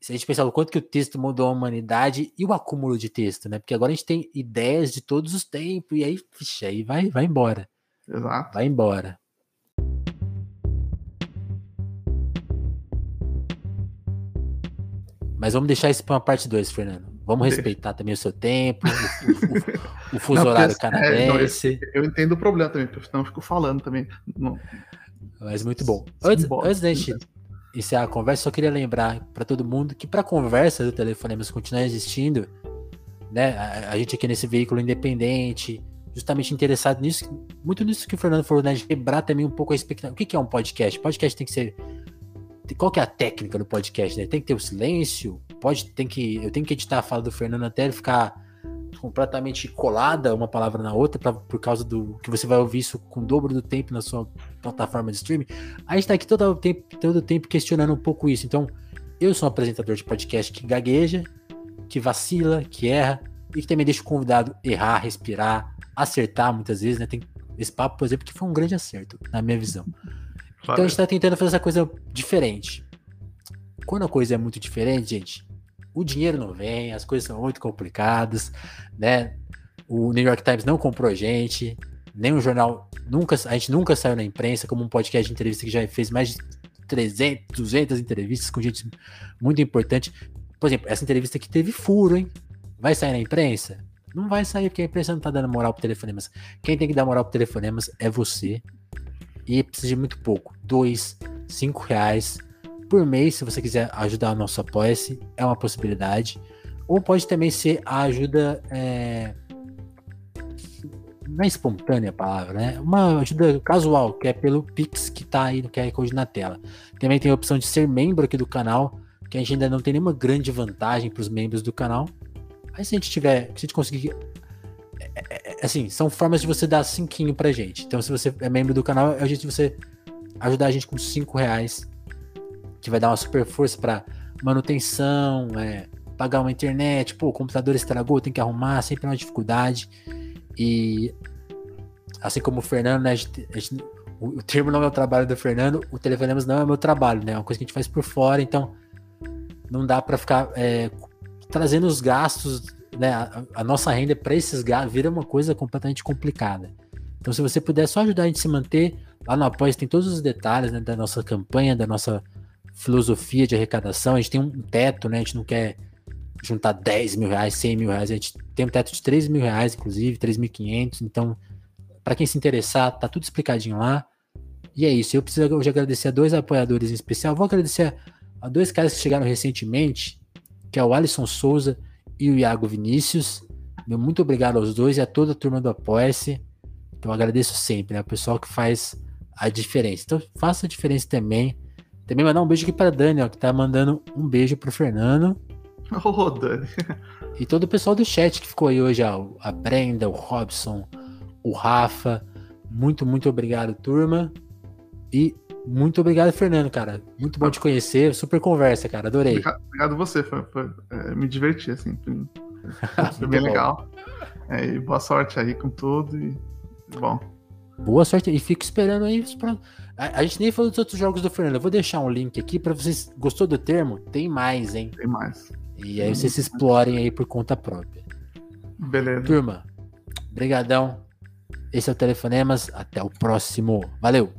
se a gente pensar o quanto que o texto mudou a humanidade e o acúmulo de texto, né? Porque agora a gente tem ideias de todos os tempos, e aí, vixe, aí vai, vai embora. Exato. Vai embora. Mas vamos deixar isso para uma parte 2, Fernando. Vamos respeitar também o seu tempo, o, o, o fuso não, horário canadense. É, não, eu, eu, entendo o problema também, porque senão eu fico falando também. Não. Mas muito bom. Antes, antes da gente encerrar a conversa, só queria lembrar para todo mundo que para a conversa do Telefonemas continuar existindo, né, a, a, gente aqui nesse veículo independente, justamente interessado nisso, muito nisso que o Fernando falou, né, de quebrar também um pouco a expectativa. O que, que é um podcast? Podcast tem que ser qual que é a técnica do podcast, né? Tem que ter o silêncio, pode, tem que, eu tenho que editar a fala do Fernando até ele ficar completamente colada uma palavra na outra pra, por causa do que você vai ouvir isso com o dobro do tempo na sua plataforma de streaming. A gente tá aqui todo o tempo, todo o tempo questionando um pouco isso. Então, eu sou um apresentador de podcast que gagueja, que vacila, que erra e que também deixa o convidado errar, respirar, acertar muitas vezes, né? Tem esse papo, por exemplo, que foi um grande acerto, na minha visão. Então a gente tá tentando fazer essa coisa diferente. Quando a coisa é muito diferente, gente, o dinheiro não vem, as coisas são muito complicadas, né? O New York Times não comprou a gente, nem o jornal nunca, a gente nunca saiu na imprensa como um podcast de entrevista que já fez mais de 300, 200 entrevistas com gente muito importante. Por exemplo, essa entrevista aqui teve furo, hein? Vai sair na imprensa? Não vai sair porque a imprensa não tá dando moral pro telefonemas. Quem tem que dar moral pro telefonemas é você, e precisa de muito pouco. Dois, cinco reais por mês, se você quiser ajudar o nosso apoia-se, é uma possibilidade. Ou pode também ser a ajuda. É... Não é espontânea a palavra, né? Uma ajuda casual, que é pelo Pix que tá aí no QR Code na tela. Também tem a opção de ser membro aqui do canal, que a gente ainda não tem nenhuma grande vantagem para os membros do canal. Mas se a gente tiver, se a gente conseguir é, é, é, assim, são formas de você dar cinquinho pra gente. Então, se você é membro do canal, é a gente você ajudar a gente com cinco reais, que vai dar uma super força para manutenção, é, pagar uma internet, pô, o computador estragou, tem que arrumar, sempre é uma dificuldade. E assim como o Fernando, né, a gente, a gente, o, o, termo não é o trabalho do Fernando, o Telefonemas não é o meu trabalho, né? É uma coisa que a gente faz por fora, então não dá para ficar é, trazendo os gastos né, a, a nossa renda para esses gastos vira uma coisa completamente complicada. Então, se você puder só ajudar a gente a se manter, lá no Apoia tem todos os detalhes né, da nossa campanha, da nossa filosofia de arrecadação. A gente tem um teto, né? A gente não quer juntar 10 mil reais, 100 mil reais. A gente tem um teto de 3 mil reais, inclusive, 3.500. Então, para quem se interessar, tá tudo explicadinho lá. E é isso. Eu preciso hoje agradecer a dois apoiadores em especial. Vou agradecer a dois caras que chegaram recentemente, que é o Alisson Souza e o Iago Vinícius. Meu muito obrigado aos dois e a toda a turma do Apoia-se. Eu agradeço sempre, né? O pessoal que faz a diferença. Então faça a diferença também. Também mandar um beijo aqui para Dani, ó, que tá mandando um beijo pro Fernando. Ô, oh, Dani. E todo o pessoal do chat que ficou aí hoje, ó, a Brenda, o Robson, o Rafa. Muito, muito obrigado, turma. E muito obrigado, Fernando, cara. Muito bom te conhecer. Super conversa, cara. Adorei. Obrigado, obrigado você. Foi, foi é, me diverti, assim. Foi, foi bem bom. legal. É, e boa sorte aí com tudo. E, bom. Boa sorte e fico esperando aí. A, a gente nem falou dos outros jogos do Fernando. Eu vou deixar um link aqui para vocês. Gostou do termo? Tem mais, hein? Tem mais. E aí vocês se explorem aí por conta própria. Beleza. Turma, brigadão. Esse é o Telefonemas. Até o próximo. Valeu!